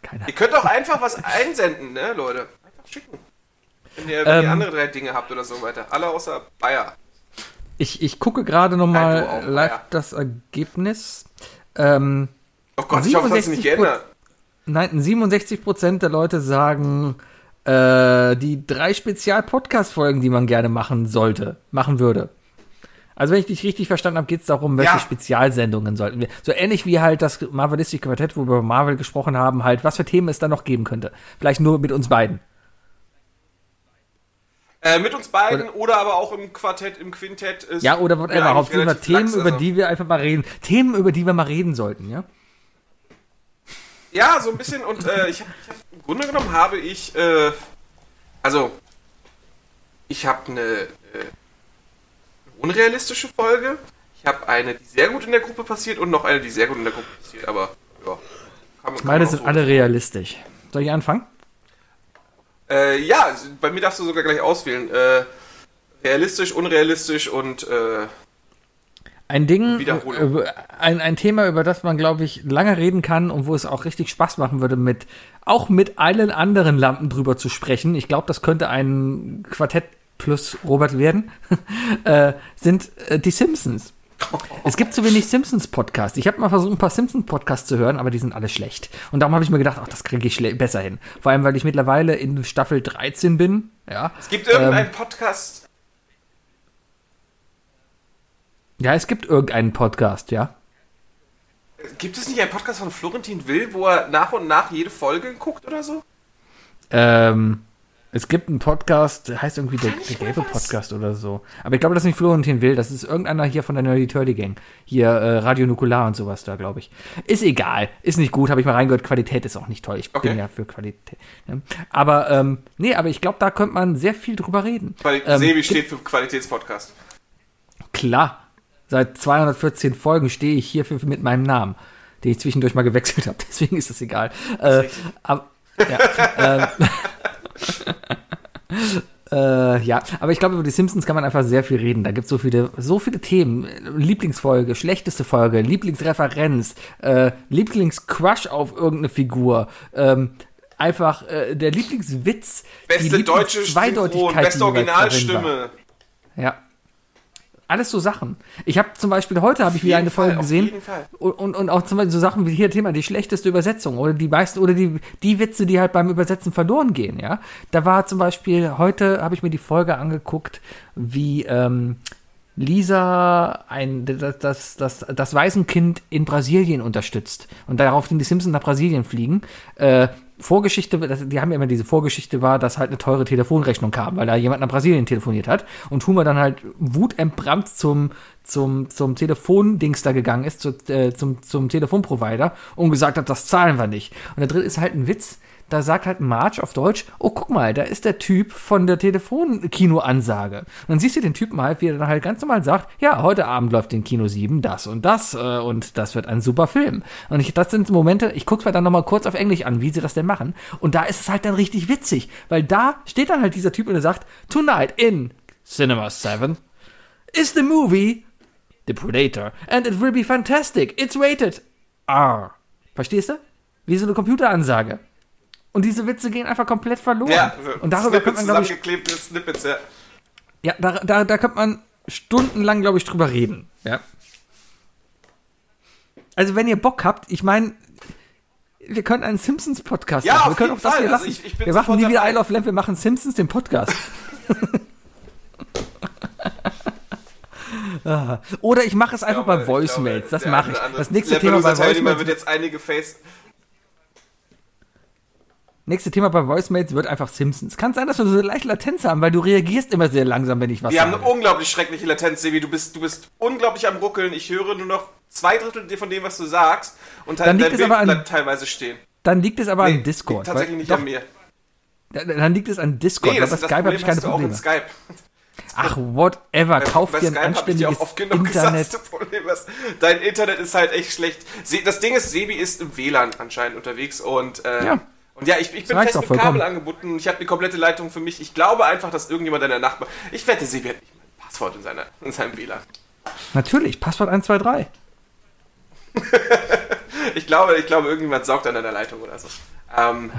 Keiner. Ihr könnt auch einfach was einsenden, ne, Leute? Einfach schicken. Wenn ihr, wenn ihr Ähm. andere drei Dinge habt oder so weiter. Alle außer Bayer. Ich, ich gucke gerade nochmal live ja. das Ergebnis. Ähm, Oh Gott, ich hoffe, das hat sich nicht 67%. geändert. Nein, 67% der Leute sagen, äh, die drei Spezial-Podcast-Folgen, die man gerne machen sollte, machen würde. Also wenn ich dich richtig verstanden habe, geht es darum, welche Ja. Spezialsendungen sollten wir. So ähnlich wie halt das Marvelistische Quartett, wo wir über Marvel gesprochen haben, halt, was für Themen es da noch geben könnte. Vielleicht nur mit uns beiden. Äh, mit uns beiden oder, aber auch im Quartett, im Quintett. Ist Ja, oder whatever. über relativ Themen, lax, über also- die wir einfach mal reden. Themen, über die wir mal reden sollten, ja? Ja, so ein bisschen. Und äh, ich habe ich hab, im Grunde genommen habe ich, äh, also ich habe eine äh, unrealistische Folge. Ich habe eine, die sehr gut in der Gruppe passiert und noch eine, die sehr gut in der Gruppe passiert. Aber ja, kann, kann Meine sind so- alle realistisch. Soll ich anfangen? Äh, ja, bei mir darfst du sogar gleich auswählen. Äh, realistisch, unrealistisch und äh, Ein Ding, äh, ein, ein Thema, über das man, glaube ich, lange reden kann und wo es auch richtig Spaß machen würde, mit auch mit allen anderen Lampen drüber zu sprechen. Ich glaube, das könnte ein Quartett plus Robert werden. äh, sind äh, die Simpsons. Es gibt zu wenig Simpsons-Podcasts. Ich habe mal versucht, ein paar Simpsons-Podcasts zu hören, aber die sind alle schlecht. Und darum habe ich mir gedacht, ach, das kriege ich besser hin. Vor allem, weil ich mittlerweile in Staffel 13 bin. Ja, es gibt irgendeinen Ähm. Podcast. Ja es gibt irgendeinen Podcast, ja. Gibt es nicht einen Podcast von Florentin Will, wo er nach und nach jede Folge guckt oder so? Ähm, es gibt einen Podcast, der heißt irgendwie der, der gelbe? Podcast oder so. Aber ich glaube, das ist nicht Florentin Will, das ist irgendeiner hier von der Nerdy Turdy Gang. Hier äh, Radio Nukular und sowas da, glaube ich. Ist egal, ist nicht gut, habe ich mal reingehört. Qualität ist auch nicht toll. Ich Okay. bin ja für Qualität. Ne? Aber, ähm, nee, aber ich glaube, da könnte man sehr viel drüber reden. Quali Ähm, Sebi steht für Qualitätspodcast. Klar, seit 214 Folgen stehe ich hier für, mit meinem Namen, den ich zwischendurch mal gewechselt habe. Deswegen ist das egal. äh, aber, ja, ähm, äh, ja, aber ich glaube, über die Simpsons kann man einfach sehr viel reden. Da gibt es so viele, so viele Themen. Lieblingsfolge, schlechteste Folge, Lieblingsreferenz, äh, Lieblingscrush auf irgendeine Figur. Ähm, einfach äh, der Lieblingswitz. die Beste deutsche die beste jeweils darin war. Originalstimme. Ja. Alles so Sachen. Ich habe zum Beispiel heute habe ich wieder eine Folge Fall, auf gesehen jeden Fall. und, und, und auch zum Beispiel so Sachen wie hier Thema die schlechteste Übersetzung oder die meisten oder die die Witze, die halt beim Übersetzen verloren gehen. Ja, da war zum Beispiel heute habe ich mir die Folge angeguckt, wie ähm, Lisa ein das, das, das, das Waisenkind in Brasilien unterstützt und daraufhin die Simpsons nach Brasilien fliegen. Äh, Vorgeschichte, die haben ja immer diese Vorgeschichte war, dass halt eine teure Telefonrechnung kam, weil da jemand nach Brasilien telefoniert hat und Homer dann halt wutentbrannt zum zum zum Telefondings da gegangen ist, zu, äh, zum zum Telefonprovider und gesagt hat, das zahlen wir nicht. Und der dritte ist halt ein Witz, da sagt halt Marge auf Deutsch, oh guck mal, da ist der Typ von der Telefonkinoansage. Und dann siehst du den Typen halt, wie er dann halt ganz normal sagt, ja, heute Abend läuft in Kino 7 das und das äh, und das wird ein super Film. Und ich, das sind Momente, ich guck's mir dann nochmal kurz auf Englisch an, wie sie das denn machen. Und da ist es halt dann richtig witzig, weil da steht dann halt dieser Typ und er sagt, tonight in Cinema 7 is the movie The Predator and it will be fantastic. It's rated R. Verstehst du? Wie so eine Computeransage. Und diese Witze gehen einfach komplett verloren. Ja, und darüber könnte man, glaube ich, zusammengeklebte Snippets, ja. ja, da, da, da könnte man stundenlang, glaube ich, drüber reden. Ja. Also, wenn ihr Bock habt, ich meine, wir können einen Simpsons-Podcast Ja, machen. auf Wir können jeden auch das Fall. hier Also lassen. ich- ich wir machen nie wieder dabei. I Love Lamp, wir machen Simpsons, den Podcast. Ah. Oder ich mache es einfach glaube, bei Voicemails. Das mache ich. Das nächste Thema bei Voicemails wird jetzt einige Face. Nächste Thema bei Voicemails wird einfach Simpsons. Kann sein, dass wir so eine leichte Latenz haben, weil du reagierst immer sehr langsam, wenn ich was Wir haben sage. eine unglaublich schreckliche Latenz, Sebi. Du bist, du bist unglaublich am Ruckeln. Ich höre nur noch zwei Drittel von dem, was du sagst. Und Dann liegt es Bild aber an- bleibt teilweise stehen. Dann liegt es aber Nee, an Discord. liegt tatsächlich nicht doch, an mir. Dann liegt es an Discord. Nee, das, das Skype habe ich Problem keine hast du auch in Probleme. Skype. Ach, whatever. Kauf Bei dir ein Skype habe ich dir auch anständiges oft genug Internet. gesagt, Problem ist, dein Internet ist halt echt schlecht. Das Ding ist, Sebi ist im WLAN anscheinend unterwegs und äh, Ja. Und ja, ich, ich bin fest mit Kabel angebunden. Ich habe die komplette Leitung für mich. Ich glaube einfach, dass irgendjemand deiner Nachbar. Ich wette, Sebi hat nicht mal ein Passwort in, seiner, in seinem WLAN. Natürlich, Passwort 123. Ich glaube, ich glaube, irgendjemand saugt an deiner Leitung oder so. Ähm,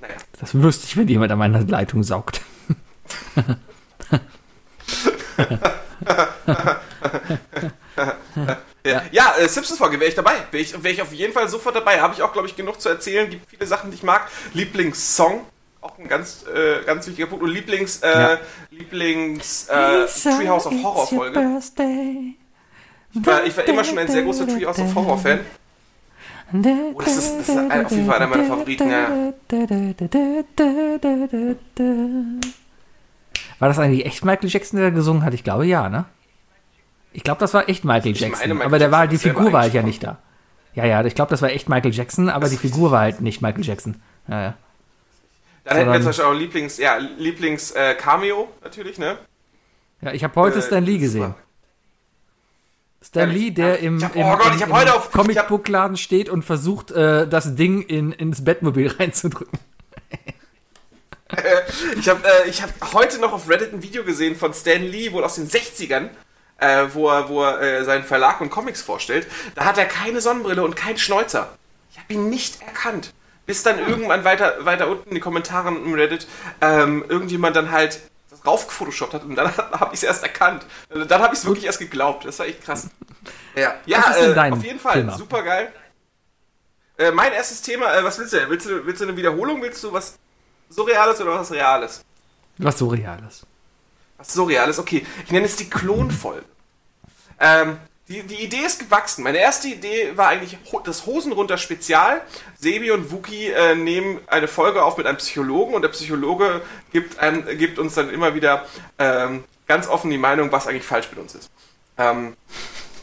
naja. Das wüsste ich, wenn jemand an meiner Leitung saugt. Ja, ja äh, Simpsons-Folge wäre ich dabei. Wäre ich, wär ich auf jeden Fall sofort dabei. Habe ich auch, glaube ich, genug zu erzählen. Gibt viele Sachen, die ich mag. Lieblingssong, auch ein ganz, äh, ganz wichtiger Punkt. Und Lieblings, äh, Ja. Lieblings äh, Treehouse of Horror-Folge. Ich war, ich war immer schon ein sehr großer Treehouse of Horror-Fan. Oh, das ist, das ist auf jeden Fall einer meiner Favoriten, ja. War das eigentlich echt Michael Jackson, der da gesungen hat? Ich glaube ja, ne? Ich glaube, das war echt Michael Ich Jackson. Michael aber der war, die Figur war halt ja nicht da. Ja, ja, ich glaube, das war echt Michael Jackson, aber die Figur war halt nicht Michael Jackson. Ja, ja. Dann hätten wir zum Beispiel auch Lieblings, ja, Lieblings äh, Cameo natürlich, ne? ja ich habe heute Äh, Stan Lee gesehen. Stan? Lee, der im, hab- im, oh Gott, im, im Comicbuchladen steht und versucht, äh, das Ding in, ins Bettmobil reinzudrücken. Ich habe äh, ich hab heute noch auf Reddit ein Video gesehen von Stan Lee, wohl aus den 60ern, äh, wo er, wo er äh, seinen Verlag und Comics vorstellt. Da hat er keine Sonnenbrille und keinen Schnäuzer. Ich habe ihn nicht erkannt. Bis dann irgendwann weiter, weiter unten in den Kommentaren im Reddit ähm, irgendjemand dann halt das raufgefotoshoppt hat und dann habe ich es erst erkannt. Also Dann habe ich es wirklich erst geglaubt. Das war echt krass. Ja, ja äh, auf jeden Fall. Thema? Super geil. Äh, mein erstes Thema, äh, was willst du denn? Willst du, willst du eine Wiederholung? Willst du was Surreales oder was Reales? Was Surreales. Was Surreales? Okay, ich nenne es die Klonfolge. Ähm, die, die Idee ist gewachsen. Meine erste Idee war eigentlich das Hosen runter Spezial. Sebi und Wookie äh, nehmen eine Folge auf mit einem Psychologen und der Psychologe gibt, einem, gibt uns dann immer wieder ähm, ganz offen die Meinung, was eigentlich falsch mit uns ist. Ähm,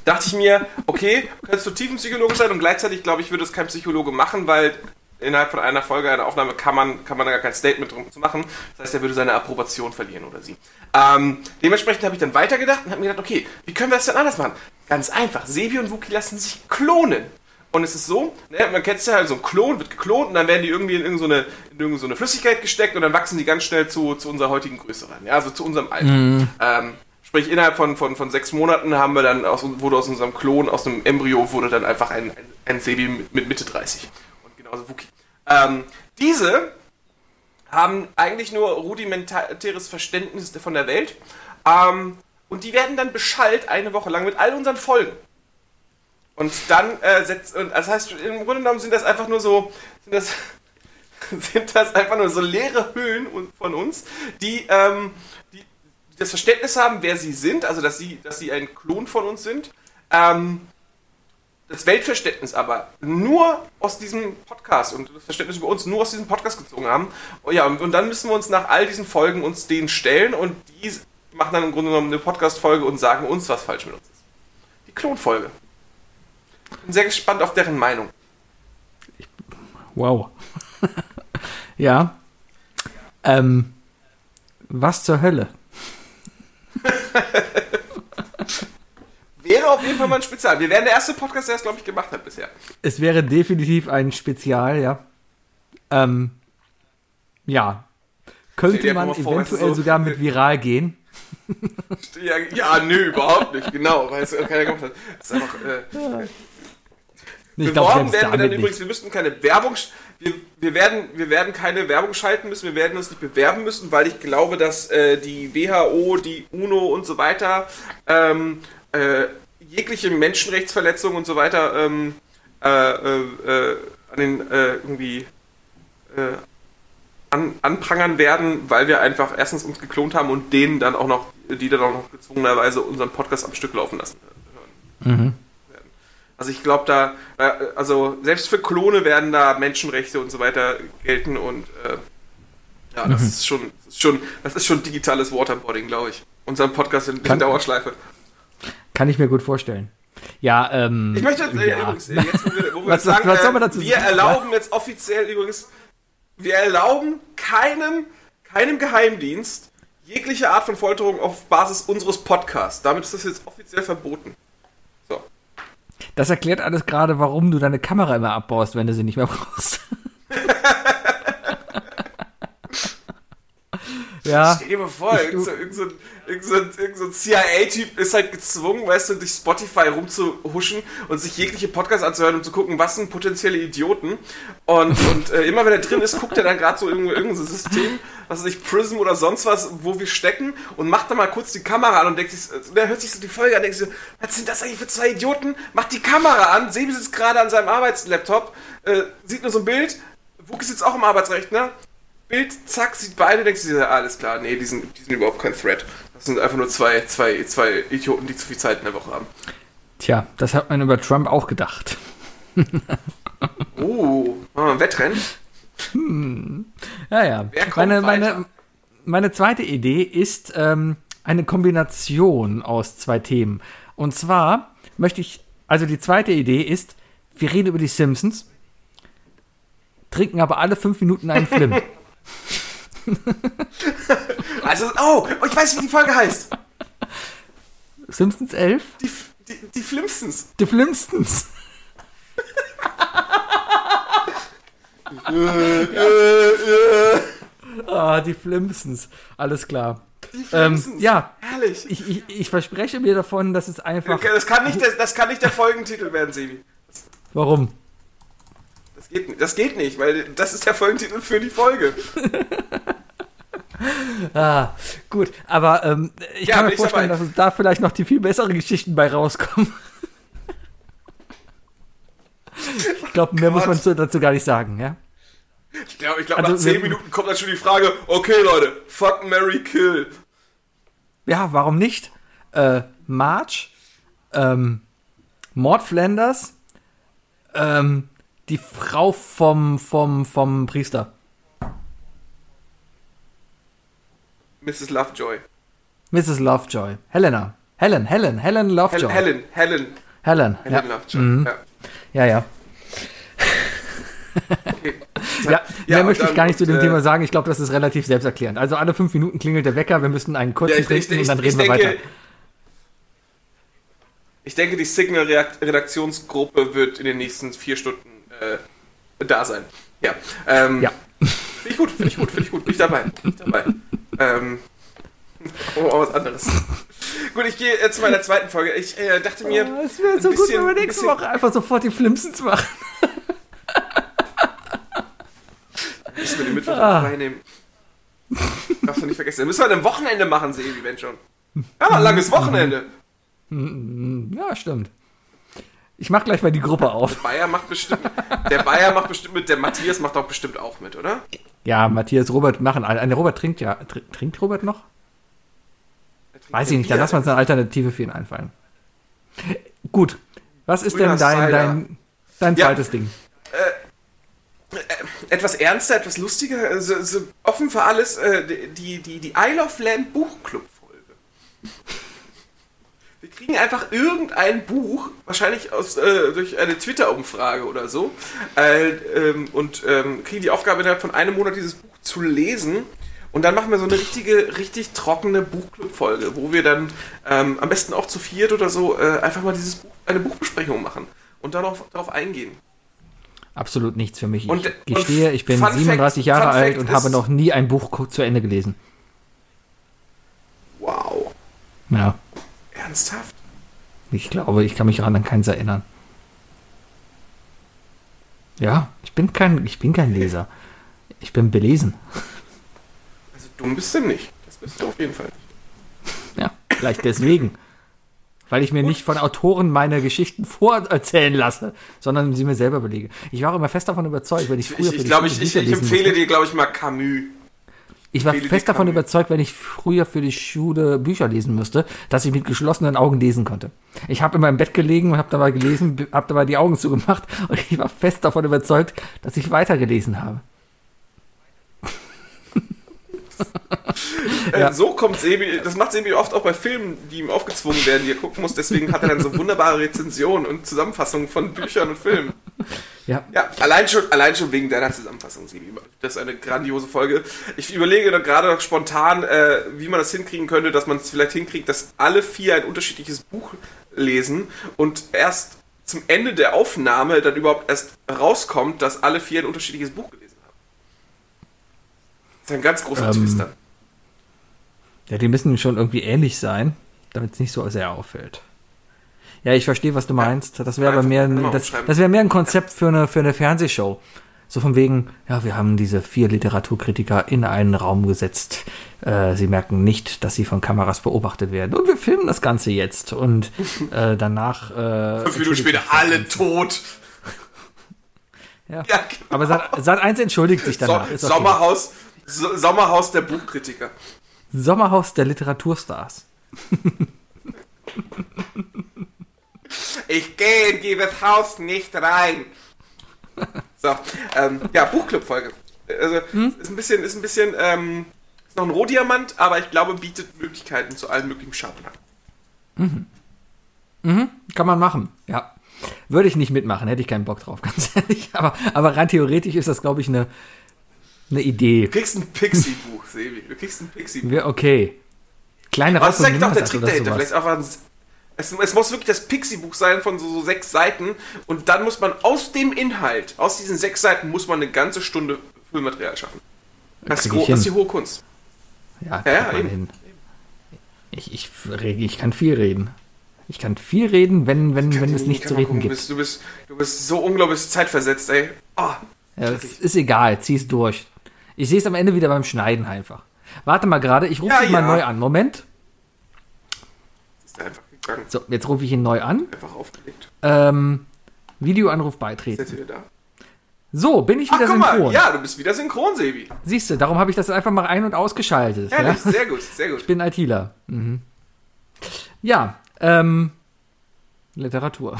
dachte ich mir, okay, könntest du Tiefenpsychologe sein und gleichzeitig glaube ich, würde es kein Psychologe machen, weil innerhalb von einer Folge einer Aufnahme kann man, kann man da gar kein Statement drum zu machen. Das heißt, er würde seine Approbation verlieren oder sie. Ähm, dementsprechend habe ich dann weitergedacht und habe mir gedacht, okay, wie können wir das denn anders machen? Ganz einfach, Sebi und Wookie lassen sich klonen. Und es ist so, ne, man kennt es ja, so ein Klon wird geklont und dann werden die irgendwie in irgendeine, so in irgend so eine Flüssigkeit gesteckt und dann wachsen die ganz schnell zu, zu unserer heutigen Größe rein. Ja, also zu unserem Alter. Ähm, sprich, innerhalb von, von, von sechs Monaten haben wir dann aus, wurde aus unserem Klon, aus einem Embryo, wurde dann einfach ein, ein, ein Sebi mit, mit Mitte 30. Und genauso Wookie. Ähm, diese haben eigentlich nur rudimentäres Verständnis von der Welt. Ähm, und die werden dann beschallt eine Woche lang mit all unseren Folgen. Und dann äh, setzt, und das heißt, im Grunde genommen sind das einfach nur so, sind das, sind das einfach nur so leere Hüllen un- von uns, die, ähm, die das Verständnis haben, wer sie sind, also dass sie, dass sie ein Klon von uns sind. Ähm, das Weltverständnis aber nur aus diesem Podcast und das Verständnis über uns nur aus diesem Podcast gezogen haben. Und ja, und, und dann müssen wir uns nach all diesen Folgen uns denen stellen und die machen dann im Grunde genommen eine Podcast-Folge und sagen uns, was falsch mit uns ist. Die Klonfolge. Bin sehr gespannt auf deren Meinung. Wow. ja. Ähm, was zur Hölle? Wäre auf jeden Fall mal ein Spezial. Wir wären der erste Podcast, der es, glaube ich, gemacht hat bisher. Es wäre definitiv ein Spezial, ja. Ähm, ja. Könnte man vor, eventuell so- sogar mit viral gehen. Ja, ja nö, überhaupt nicht. Genau, weil es keiner gemacht hat. Das ist einfach. Äh, Ich glaube, Beworben selbst werden wir dann übrigens, nicht. wir müssten keine Werbung, wir, wir, werden, wir werden keine Werbung schalten müssen, wir werden uns nicht bewerben müssen, weil ich glaube, dass äh, die WHO, die UNO und so weiter ähm, äh, jegliche Menschenrechtsverletzungen und so weiter ähm, äh, äh, äh, an den äh, irgendwie äh, an, anprangern werden, weil wir einfach erstens uns geklont haben und denen dann auch noch, die dann auch noch gezwungenerweise unseren Podcast am Stück laufen lassen. Mhm. Also ich glaube da, also selbst für Klone werden da Menschenrechte und so weiter gelten und ja, das ist schon, das ist schon, das ist schon digitales Waterboarding, glaube ich. Unseren Podcast in, in Dauerschleife. Kann ich mir gut vorstellen. Ja, ähm. Ich möchte äh, ja. übrigens, äh, jetzt, wo wir, wo wir Was- sagen, was soll äh, man dazu wir sagen? erlauben jetzt offiziell übrigens, wir erlauben keinem, keinem Geheimdienst jegliche Art von Folterung auf Basis unseres Podcasts. Damit ist das jetzt offiziell verboten. So. Das erklärt alles gerade, warum du deine Kamera immer abbaust, wenn du sie nicht mehr brauchst. ja. Stell dir mal vor, Ich- irgend so, irgend so, ein- irgend so, ein- irgend so ein CIA-Typ ist halt gezwungen, weißt du, durch Spotify rumzuhuschen und sich jegliche Podcasts anzuhören, um zu gucken, was sind potenzielle Idioten. Und, und äh, immer wenn er drin ist, guckt er dann gerade so irgendwo irgendein System, was weiß ich, Prism oder sonst was, wo wir stecken und macht dann mal kurz die Kamera an und denkt sich, äh, der hört sich so die Folge an, denkt sich so, was sind das eigentlich für zwei Idioten? Macht die Kamera an, Sebi sitzt gerade an seinem Arbeitslaptop, äh, sieht nur so ein Bild, Wookie sitzt auch im Arbeitsrechner, Bild, zack, sieht beide, denkst du dir, alles klar, nee, die sind, die sind überhaupt kein Threat. Das sind einfach nur zwei, zwei, zwei Idioten, die zu viel Zeit in der Woche haben. Tja, das hat man über Trump auch gedacht. Oh, machen wir ein Wettrennen? Ja, ja. Wer kommt meine, weiter? meine, meine zweite Idee ist ähm, eine Kombination aus zwei Themen. Und zwar möchte ich, also die zweite Idee ist, wir reden über die Simpsons, trinken aber alle fünf Minuten einen Flim. Also, oh, ich weiß, wie die Folge heißt. Simpsons 11? Die, die, die Flimstens. Die Flimstons. Ah, die Flimstons. Alles klar. Die Ähm, Flimstens. ja, Herrlich. ich, ich, ich verspreche mir davon, dass es einfach. Okay, das, kann nicht der, das kann nicht der Folgentitel werden, Sebi. Warum? Das geht, nicht- das geht nicht, weil das ist der Folgentitel für die Folge. Ah, gut. Aber ähm, ich Ja, kann mir vorstellen, dass es da vielleicht noch die viel besseren Geschichten bei rauskommen. ich glaube, mehr muss man Gott. zu- dazu gar nicht sagen, ja? Ich glaube, ich glaub, Also, nach 10 wir- Minuten kommt dann schon die Frage, okay Leute, fuck, Mary kill. Ja, warum nicht? Äh, Marge, ähm, Mord Flanders, ähm, die Frau vom, vom, vom Priester. Mrs. Lovejoy. Mrs. Lovejoy. Helena. Helen, Helen, Helen Hel Lovejoy. Helen, Helen, Helen. Helen ja. Lovejoy. Mhm. Ja. ja, ja. Okay. Ja, mehr möchte ich gar nicht zu dem äh, Thema sagen. Ich glaube, das ist relativ selbsterklärend. Also alle fünf Minuten klingelt der Wecker, wir müssen einen kurzen Ja, ich, ich, trinken ich, und dann ich reden wir denke, weiter. ich denke, die Signal-Redaktionsgruppe wird in den nächsten vier Stunden äh, da sein. Ja. Ähm, Ja. Finde ich gut, finde ich gut, finde ich gut. Bin ich dabei. Bin ich dabei. ähm, oh, oh, was anderes. gut, ich gehe äh, zu meiner zweiten Folge. Ich äh, dachte mir. Oh, es wäre so gut, bisschen- wenn wir nächste bisschen- Woche einfach sofort die Flimsens machen. Müssen wir den Mittwoch Ah. frei nehmen. Darfst du nicht vergessen. Dann müssen wir an einem Wochenende machen, Sebi, wenn schon. Ja, ein langes Wochenende. Ja, stimmt. Ich mach gleich mal die Gruppe auf. Bayer macht bestimmt. Der Bayer macht bestimmt mit, der Matthias macht auch bestimmt auch mit, oder? Ja, Matthias, Robert machen alle. Eine Robert trinkt ja. Tr- Trinkt Robert noch? Weiß ich nicht, dann lass uns eine Alternative für ihn einfallen. Gut. Was ist Grüner denn dein, Cider. dein, dein Ja. zweites Ding? etwas ernster, etwas lustiger, also, so offen für alles, äh, die, die, die Isle of Lamb Buchclub-Folge. Wir kriegen einfach irgendein Buch, wahrscheinlich aus, äh, durch eine Twitter-Umfrage oder so, äh, ähm, und ähm, kriegen die Aufgabe, innerhalb von einem Monat dieses Buch zu lesen. Und dann machen wir so eine richtige, richtig trockene Buchclub-Folge, wo wir dann ähm, am besten auch zu viert oder so äh, einfach mal dieses Buch, eine Buchbesprechung machen und darauf, darauf eingehen. Absolut nichts für mich. Ich Und- gestehe, und ich bin Fun Fact- 37 Jahre Fun alt Fact und habe noch nie ein Buch zu Ende gelesen. Wow. Ja, Ernsthaft? ich glaube, ich kann mich daran an keins erinnern. Ja, ich bin kein, ich bin kein Leser. Ich bin belesen. Also dumm bist du nicht. Das bist du auf jeden Fall. Ja, vielleicht deswegen. Weil ich mir nicht von Autoren meine Geschichten vorerzählen lasse, sondern sie mir selber belege. Ich war auch immer fest davon überzeugt, wenn ich früher Ich, ich glaube, ich, ich, ich empfehle musste. dir, glaube ich, mal Camus. Ich war fest davon überzeugt, wenn ich früher für die Schule Bücher lesen müsste, dass ich mit geschlossenen Augen lesen konnte. Ich habe immer im Bett gelegen und habe dabei gelesen, habe dabei die Augen zugemacht und ich war fest davon überzeugt, dass ich weitergelesen habe. Ja. Äh, so kommt Sebi, das macht Sebi oft auch bei Filmen, die ihm aufgezwungen werden, die er gucken muss. Deswegen hat er dann so wunderbare Rezensionen und Zusammenfassungen von Büchern und Filmen. Ja. Ja, allein schon, allein schon wegen deiner Zusammenfassung, Sibi. Das ist eine grandiose Folge. Ich überlege gerade noch spontan, äh, wie man das hinkriegen könnte, dass man es vielleicht hinkriegt, dass alle vier ein unterschiedliches Buch lesen und erst zum Ende der Aufnahme dann überhaupt erst rauskommt, dass alle vier ein unterschiedliches Buch gelesen haben. Das ist ein ganz großer Ähm, Twist dann. Ja, die müssen schon irgendwie ähnlich sein, damit es nicht so sehr auffällt. Ja, ich verstehe, was du meinst. Das wäre aber mehr, ein- das, das wäre mehr ein Konzept für eine, für eine Fernsehshow. So von wegen, ja, wir haben diese vier Literaturkritiker in einen Raum gesetzt. Äh, sie merken nicht, dass sie von Kameras beobachtet werden. Und wir filmen das Ganze jetzt. Und äh, danach. Äh, Fünf Minuten später alle tot. Ja. Ja, genau. Aber Sat, Sat 1 entschuldigt sich danach. So. Sommerhaus, so, Sommerhaus der Buchkritiker. Sommerhaus der Literaturstars. Ich gehe in dieses Haus nicht rein. So, ähm, ja, Buchclub-Folge. Also, ist ein bisschen, ist ein bisschen, ähm, ist noch ein Rohdiamant, aber ich glaube, bietet Möglichkeiten zu allen möglichen Schabernack. Kann man machen, ja. Würde ich nicht mitmachen, hätte ich keinen Bock drauf, ganz ehrlich. Aber, aber rein theoretisch ist das, glaube ich, eine, eine Idee. Du kriegst ein Pixie-Buch, Sebi. Du kriegst ein Pixie-Buch. Okay. Kleine Was ist eigentlich auch der Rasse Trick dahinter? Vielleicht einfach ein, es, es muss wirklich das Pixie-Buch sein von so, so sechs Seiten und dann muss man aus dem Inhalt, aus diesen sechs Seiten, muss man eine ganze Stunde Füllmaterial schaffen. Das ist, das ist die hohe Kunst. Ja, Ja, ja, eben. hin. Ich, ich, ich kann viel reden. Ich kann viel reden, wenn, wenn, wenn es nichts zu reden gucken, Du gibt. bist, du, bist, du bist so unglaublich zeitversetzt, ey. Oh, Ja, es ist egal, zieh's durch. Ich sehe es am Ende wieder beim Schneiden einfach. Warte mal gerade, ich rufe Ja, dich mal ja. neu an. Moment. ist er einfach gegangen. So, jetzt rufe ich ihn neu an. Einfach aufgelegt. Ähm, Videoanruf Ist beitreten. jetzt wieder da. So, bin ich Ach, wieder guck mal. synchron. Ja, du bist wieder synchron, Sebi. Siehst du, darum habe ich das einfach mal ein- und ausgeschaltet. Ja? Herrlich, sehr gut, sehr gut. Ich bin ITler. Mhm. Ja, ähm, Literatur.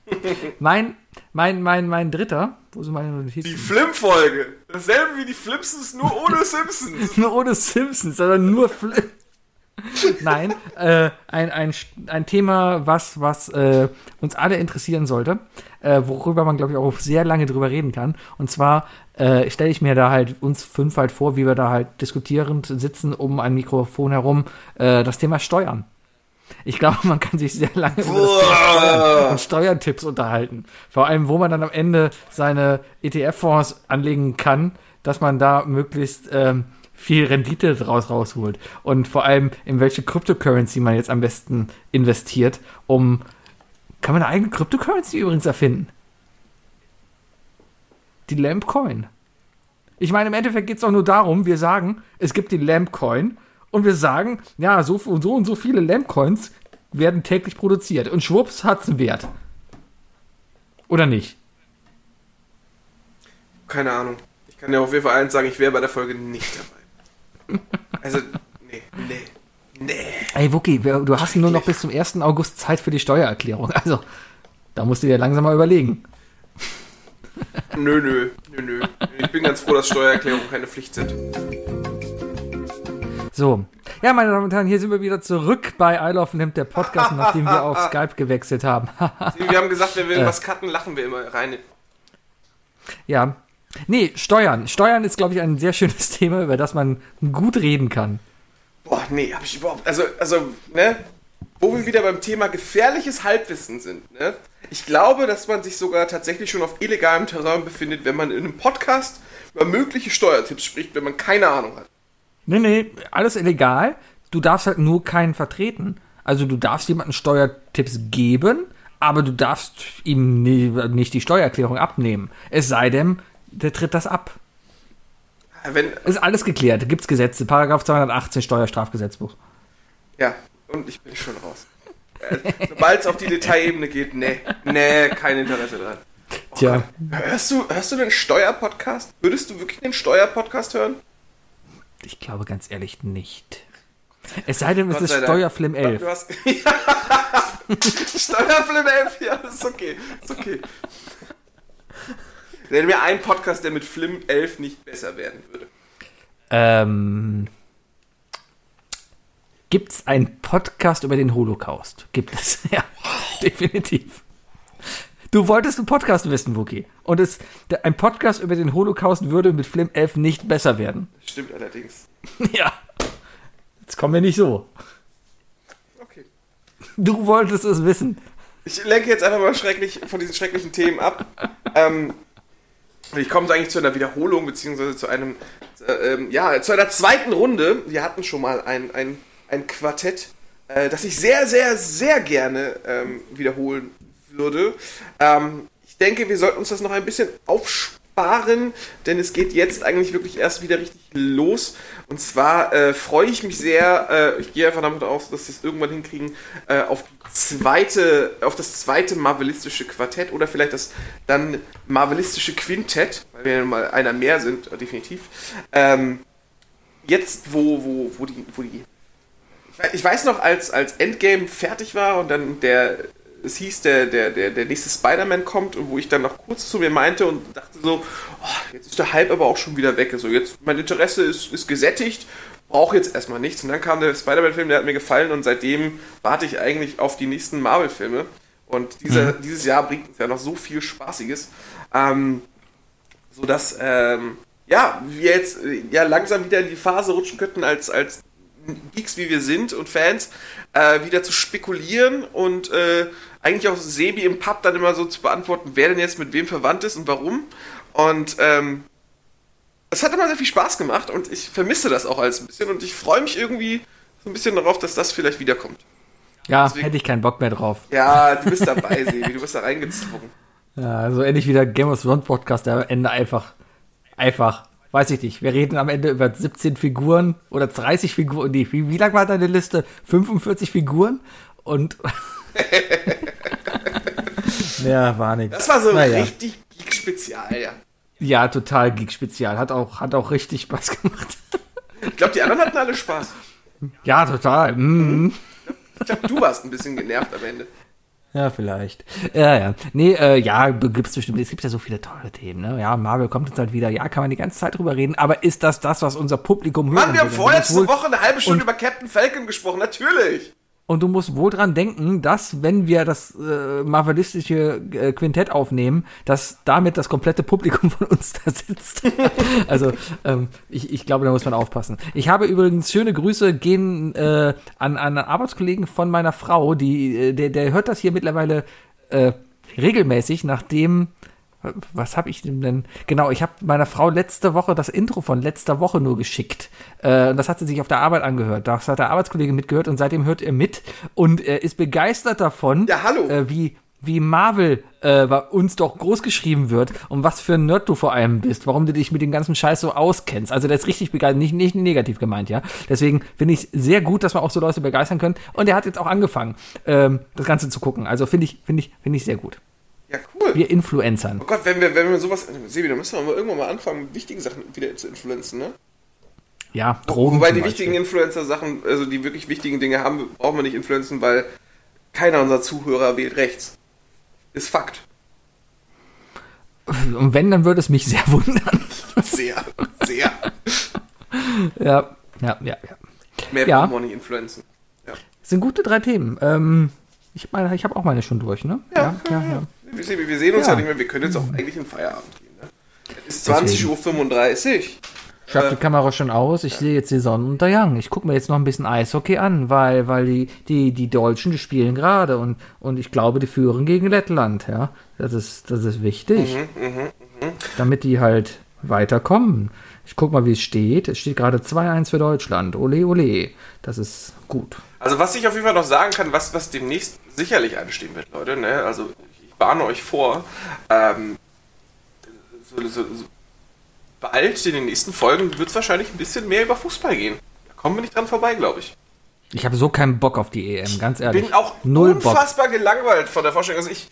mein, mein, mein, mein dritter, wo sind meine Die Notizen? Flim-Folge. Dasselbe wie die Flimpsons, nur ohne Simpsons. Nur ohne Simpsons, sondern nur Fl Nein, äh, ein, ein, ein Thema, was, was äh, uns alle interessieren sollte, äh, worüber man, glaube ich, auch sehr lange drüber reden kann. Und zwar äh, stelle ich mir da halt uns fünf halt vor, wie wir da halt diskutierend sitzen um ein Mikrofon herum, äh, das Thema Steuern. Ich glaube, man kann sich sehr lange über das Thema Steuern und Steuertipps unterhalten. Vor allem, wo man dann am Ende seine ETF-Fonds anlegen kann, dass man da möglichst ähm, viel Rendite draus rausholt. Und vor allem, in welche Cryptocurrency man jetzt am besten investiert, um. Kann man eine eigene Cryptocurrency übrigens erfinden? Die Lamp Coin. Ich meine, im Endeffekt geht es doch nur darum, wir sagen, es gibt die Lamp Coin und wir sagen, ja, so, so und so viele Lamp Coins werden täglich produziert und schwupps hat's einen Wert. Oder nicht? Keine Ahnung. Ich kann dir auf jeden Fall eins sagen, ich wäre bei der Folge nicht dabei. Also, nee, nee, nee. Ey, Wookie, du hast nur noch bis zum 1. August Zeit für die Steuererklärung. Also, da musst du dir langsam mal überlegen. Nö, nö, nö, nö. Ich bin ganz froh, dass Steuererklärungen keine Pflicht sind. So. Ja, meine Damen und Herren, hier sind wir wieder zurück bei I Love Lamp, der Podcast, nachdem wir auf Skype gewechselt haben. Wir haben gesagt, wenn wir Äh. irgendwas cutten, lachen wir immer rein. ja. Nee, Steuern. Steuern ist, glaube ich, ein sehr schönes Thema, über das man gut reden kann. Boah, nee, hab ich überhaupt. Also, also, ne? Wo wir wieder beim Thema gefährliches Halbwissen sind, ne? Ich glaube, dass man sich sogar tatsächlich schon auf illegalem Terrain befindet, wenn man in einem Podcast über mögliche Steuertipps spricht, wenn man keine Ahnung hat. Nee, nee, alles illegal. Du darfst halt nur keinen vertreten. Also du darfst jemandem Steuertipps geben, aber du darfst ihm nicht die Steuererklärung abnehmen. Es sei denn, der tritt das ab. Wenn, Ist alles geklärt. Gibt's Gesetze. Paragraph 218 Steuerstrafgesetzbuch. ja, und ich bin schon raus. Äh, Sobald es auf die Detailebene geht, nee, nee, kein Interesse dran. Tja. Hörst du, hörst du den Steuerpodcast? Würdest du wirklich den Steuerpodcast hören? Ich glaube ganz ehrlich nicht. Es sei denn, es ist. Steuerflim 11. Du hast, Steuerflim 11, ja, das ist okay. Ist okay. Nenn mir einen Podcast, der mit Flim 11 nicht besser werden würde. Ähm, Gibt es einen Podcast über den Holocaust? Gibt es, ja, definitiv. Du wolltest einen Podcast wissen, Wookie. Und es, ein Podcast über den Holocaust würde mit Flim 11 nicht besser werden. Stimmt allerdings. ja. Jetzt kommen wir nicht so. Okay. Du wolltest es wissen. Ich lenke jetzt einfach mal schrecklich von diesen schrecklichen Themen ab. ähm, ich komme eigentlich zu einer Wiederholung, beziehungsweise zu einem, äh, ähm, ja, zu einer zweiten Runde. Wir hatten schon mal ein, ein, ein Quartett, äh, das ich sehr, sehr, sehr gerne ähm, wiederholen würde. Ähm, ich denke, wir sollten uns das noch ein bisschen aufsparen, denn es geht jetzt eigentlich wirklich erst wieder richtig los. Und zwar äh, freue ich mich sehr, äh, ich gehe einfach damit aus, dass wir es irgendwann hinkriegen, äh, auf zweite, auf das zweite marvelistische Quartett oder vielleicht das dann marvelistische Quintett, weil wir ja mal einer mehr sind, äh, definitiv. Ähm, jetzt, wo, wo, wo die, wo die ich weiß noch, als, als Endgame fertig war und dann der, es hieß, der, der, der, der nächste Spider-Man kommt und wo ich dann noch kurz zu mir meinte und dachte so, oh, jetzt ist der Hype aber auch schon wieder weg. Also jetzt, mein Interesse ist, ist gesättigt, brauche jetzt erstmal nichts. Und dann kam der Spider-Man-Film, der hat mir gefallen und seitdem warte ich eigentlich auf die nächsten Marvel-Filme. Und dieser, dieses Jahr bringt uns ja noch so viel Spaßiges. Ähm, so dass ähm, ja wir jetzt äh, ja langsam wieder in die Phase rutschen könnten als als Geeks wie wir sind und Fans äh, wieder zu spekulieren und äh, eigentlich auch Sebi im Pub dann immer so zu beantworten, wer denn jetzt mit wem verwandt ist und warum. Und ähm, es hat immer sehr viel Spaß gemacht und ich vermisse das auch alles ein bisschen und ich freue mich irgendwie so ein bisschen darauf, dass das vielleicht wiederkommt. Ja, Deswegen- hätte ich keinen Bock mehr drauf. Ja, du bist dabei, Sebi, du bist da reingezogen. Ja, so ähnlich wie der Game of Thrones Podcast, der am Ende einfach, einfach, weiß ich nicht. Wir reden am Ende über 17 Figuren oder 30 Figuren. Nee, wie, wie lang war deine Liste? 45 Figuren? Und. ja, war nix. Das war so Naja. richtig Geek-Spezial, ja. Ja, total Geek-Spezial. Hat auch, hat auch richtig Spaß gemacht. Ich glaube, die anderen hatten alle Spaß. ja, total. Mhm. Ich glaube, du warst ein bisschen genervt am Ende. Ja, vielleicht. Ja, ja. Nee, äh, ja, gibt's bestimmt. Es gibt ja so viele tolle Themen, ne? Ja, Marvel kommt jetzt halt wieder. Ja, kann man die ganze Zeit drüber reden. Aber ist das das, was unser Publikum hören Mann, wir haben vorletzte Woche eine halbe Stunde und- über Captain Falcon gesprochen, natürlich. Und du musst wohl dran denken, dass, wenn wir das äh, marvelistische äh, Quintett aufnehmen, dass damit das komplette Publikum von uns da sitzt. also, ähm, ich, ich glaube, da muss man aufpassen. Ich habe übrigens schöne Grüße gehen äh, an, an Arbeitskollegen von meiner Frau, die, äh, der, der hört das hier mittlerweile äh, regelmäßig, nachdem was habe ich denn? Genau, ich habe meiner Frau letzte Woche das Intro von letzter Woche nur geschickt. Äh, und das hat sie sich auf der Arbeit angehört. Das hat der Arbeitskollege mitgehört und seitdem hört er mit und er ist begeistert davon, Ja, hallo. Äh, wie, wie Marvel äh, bei uns doch groß geschrieben wird und was für ein Nerd du vor allem bist, warum du dich mit dem ganzen Scheiß so auskennst. Also der ist richtig begeistert, nicht, nicht negativ gemeint, ja. Deswegen finde ich sehr gut, dass wir auch so Leute begeistern können. Und er hat jetzt auch angefangen, ähm, das Ganze zu gucken. Also finde ich, finde ich, finde ich sehr gut. Ja, cool. Wir Influencern. Oh Gott, wenn wir, wenn wir sowas. Sebi, da müssen wir mal irgendwann mal anfangen, wichtige Sachen wieder zu influenzen, ne? Ja, Drogen. Wobei die wichtigen Influencer-Sachen, also die wirklich wichtigen Dinge haben, brauchen wir nicht influenzen, weil keiner unserer Zuhörer wählt rechts. Ist Fakt. Und wenn, dann würde es mich sehr wundern. Sehr, sehr. ja, ja, ja, ja. Mehr Ja. brauchen wir nicht influenzen. Ja. Das sind gute drei Themen. Ähm, ich meine, ich habe auch meine schon durch, ne? Ja, ja, ja. Wir, sehen, wir sehen uns Ja. ja. nicht mehr, wir können jetzt auch eigentlich in Feierabend gehen. Ne? Es ist 20.35 Uhr. Ich habe die Kamera schon aus, ich sehe jetzt die Sonnenuntergang. Ich gucke mir jetzt noch ein bisschen Eishockey an, weil, weil die, die, die Deutschen, die spielen gerade und, und ich glaube, die führen gegen Lettland, ja. Das ist, das ist wichtig. Damit die halt weiterkommen. Ich guck mal, wie es steht. Es steht gerade 2-1 für Deutschland. Ole, ole. Das ist gut. Also was ich auf jeden Fall noch sagen kann, was, was demnächst sicherlich anstehen wird, Leute, ne? also warne euch vor, ähm, so, so, so, bald in den nächsten Folgen wird es wahrscheinlich ein bisschen mehr über Fußball gehen. Da kommen wir nicht dran vorbei, glaube ich. Ich habe so keinen Bock auf die EM, ganz ehrlich. Bin auch Null Bock. unfassbar gelangweilt von der Vorstellung. Also ich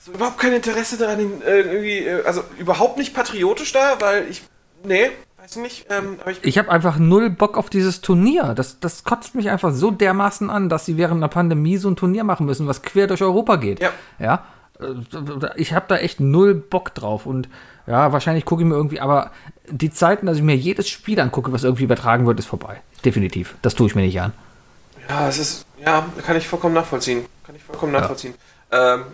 so überhaupt kein Interesse daran, äh, irgendwie, äh, also überhaupt nicht patriotisch da, weil ich, nee, weiß nicht, ähm, aber ich Ich habe einfach null Bock auf dieses Turnier. Das, das kotzt mich einfach so dermaßen an, dass sie während einer Pandemie so ein Turnier machen müssen, was quer durch Europa geht. Ja. Ja. Äh, Ich habe da echt null Bock drauf. Und ja, wahrscheinlich gucke ich mir irgendwie, aber die Zeiten, dass ich mir jedes Spiel angucke, was irgendwie übertragen wird, ist vorbei. Definitiv. Das tue ich mir nicht an. Ja, es ist, ja, kann ich vollkommen nachvollziehen. Kann ich vollkommen nachvollziehen. Ähm,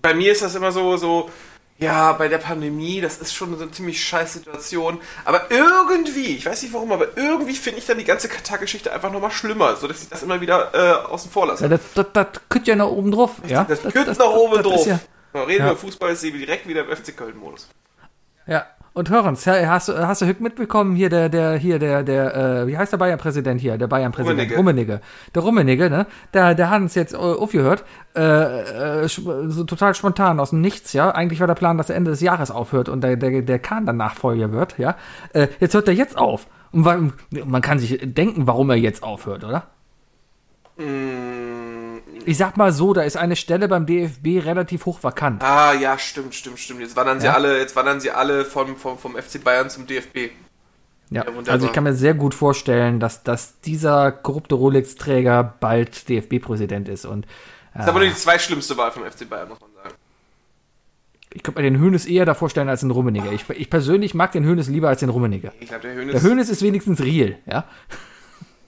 bei mir ist das immer so, so, ja, bei der Pandemie, das ist schon so eine ziemlich scheiß Situation. Aber irgendwie, ich weiß nicht warum, aber irgendwie finde ich dann die ganze Katar-Geschichte einfach nochmal schlimmer, sodass ich das immer wieder äh, außen vor lasse. Ja, das, das, das könnte ja noch oben drauf. Ja? das könnte noch oben das drauf. Ja, reden Ja. wir über Fußball, ist sie direkt wieder im FC Köln-Modus. ja. Und hörens, ja, hast du, hast du Hück mitbekommen, hier der, der, hier der, der, äh, wie heißt der Bayern-Präsident hier, der Bayern-Präsident? Rummenigge. Der Rummenigge, ne? Der, der hat uns jetzt äh, aufgehört, äh, äh, so total spontan aus dem Nichts, ja. Eigentlich war der Plan, dass er Ende des Jahres aufhört und der, der, der Kahn dann Nachfolger wird, ja. Äh, jetzt hört er jetzt auf. Und man kann sich denken, warum er jetzt aufhört, oder? Mm, Ich sag mal so, da ist eine Stelle beim DFB relativ hoch vakant. ah, ja, stimmt, stimmt, stimmt. Jetzt wandern sie Ja. alle, jetzt wandern sie alle vom, vom, vom FC Bayern zum DFB. Ja, Ja, also ich kann mir sehr gut vorstellen, dass, dass dieser korrupte Rolex-Träger bald DFB-Präsident ist. Und Das ist aber nur die zweitschlimmste Wahl vom FC Bayern, muss man sagen. ich könnte mir den Hönes eher da vorstellen als den Rummeniger. Ich, ich persönlich mag den Hönes lieber als den Rummeniger. Ich Hönes. Der Hönes ist wenigstens real, ja.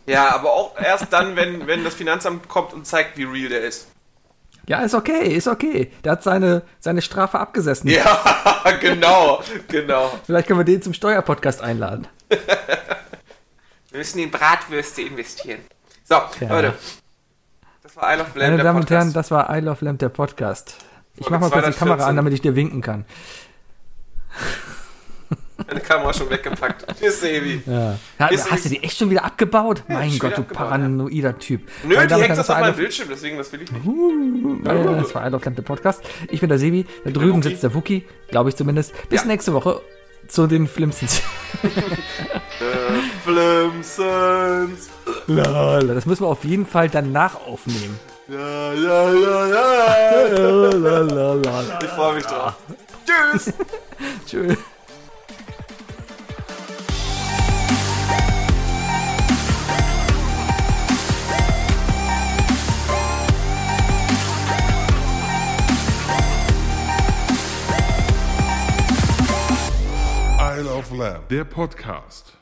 Ja, aber auch erst dann, wenn, wenn das Finanzamt kommt und zeigt, wie real der ist. Ja, ist okay, ist okay. Der hat seine, seine Strafe abgesessen. Ja, genau, genau. Vielleicht können wir den zum Steuerpodcast einladen. Wir müssen in Bratwürste investieren. So, Leute. Das war Isle of Lamb, Meine Damen und Herren, das war I Love Lamp, der Podcast. Ich mach mal kurz die Kamera 214. an, damit ich dir winken kann. Meine Kamera schon weggepackt. Tschüss, Sebi. Ja. Ja, hast du die echt schon wieder abgebaut? mein schon Gott, du paranoider Typ. Nö, Meine die hängt das auf meinem Bildschirm, deswegen das will ich nicht. Äh, Das war Love Lamp, der Podcast. Ich bin der Sebi, da drüben Wookie. sitzt der Wookie, glaube ich zumindest. Bis Ja. nächste Woche zu den Flimsons. Flimsons. Lala, das müssen wir auf jeden Fall danach aufnehmen. Ja, ja, ja, ja. Lalalala. Ich freue mich drauf. Tschüss. Tschüss. Isle of Lamb, der Podcast.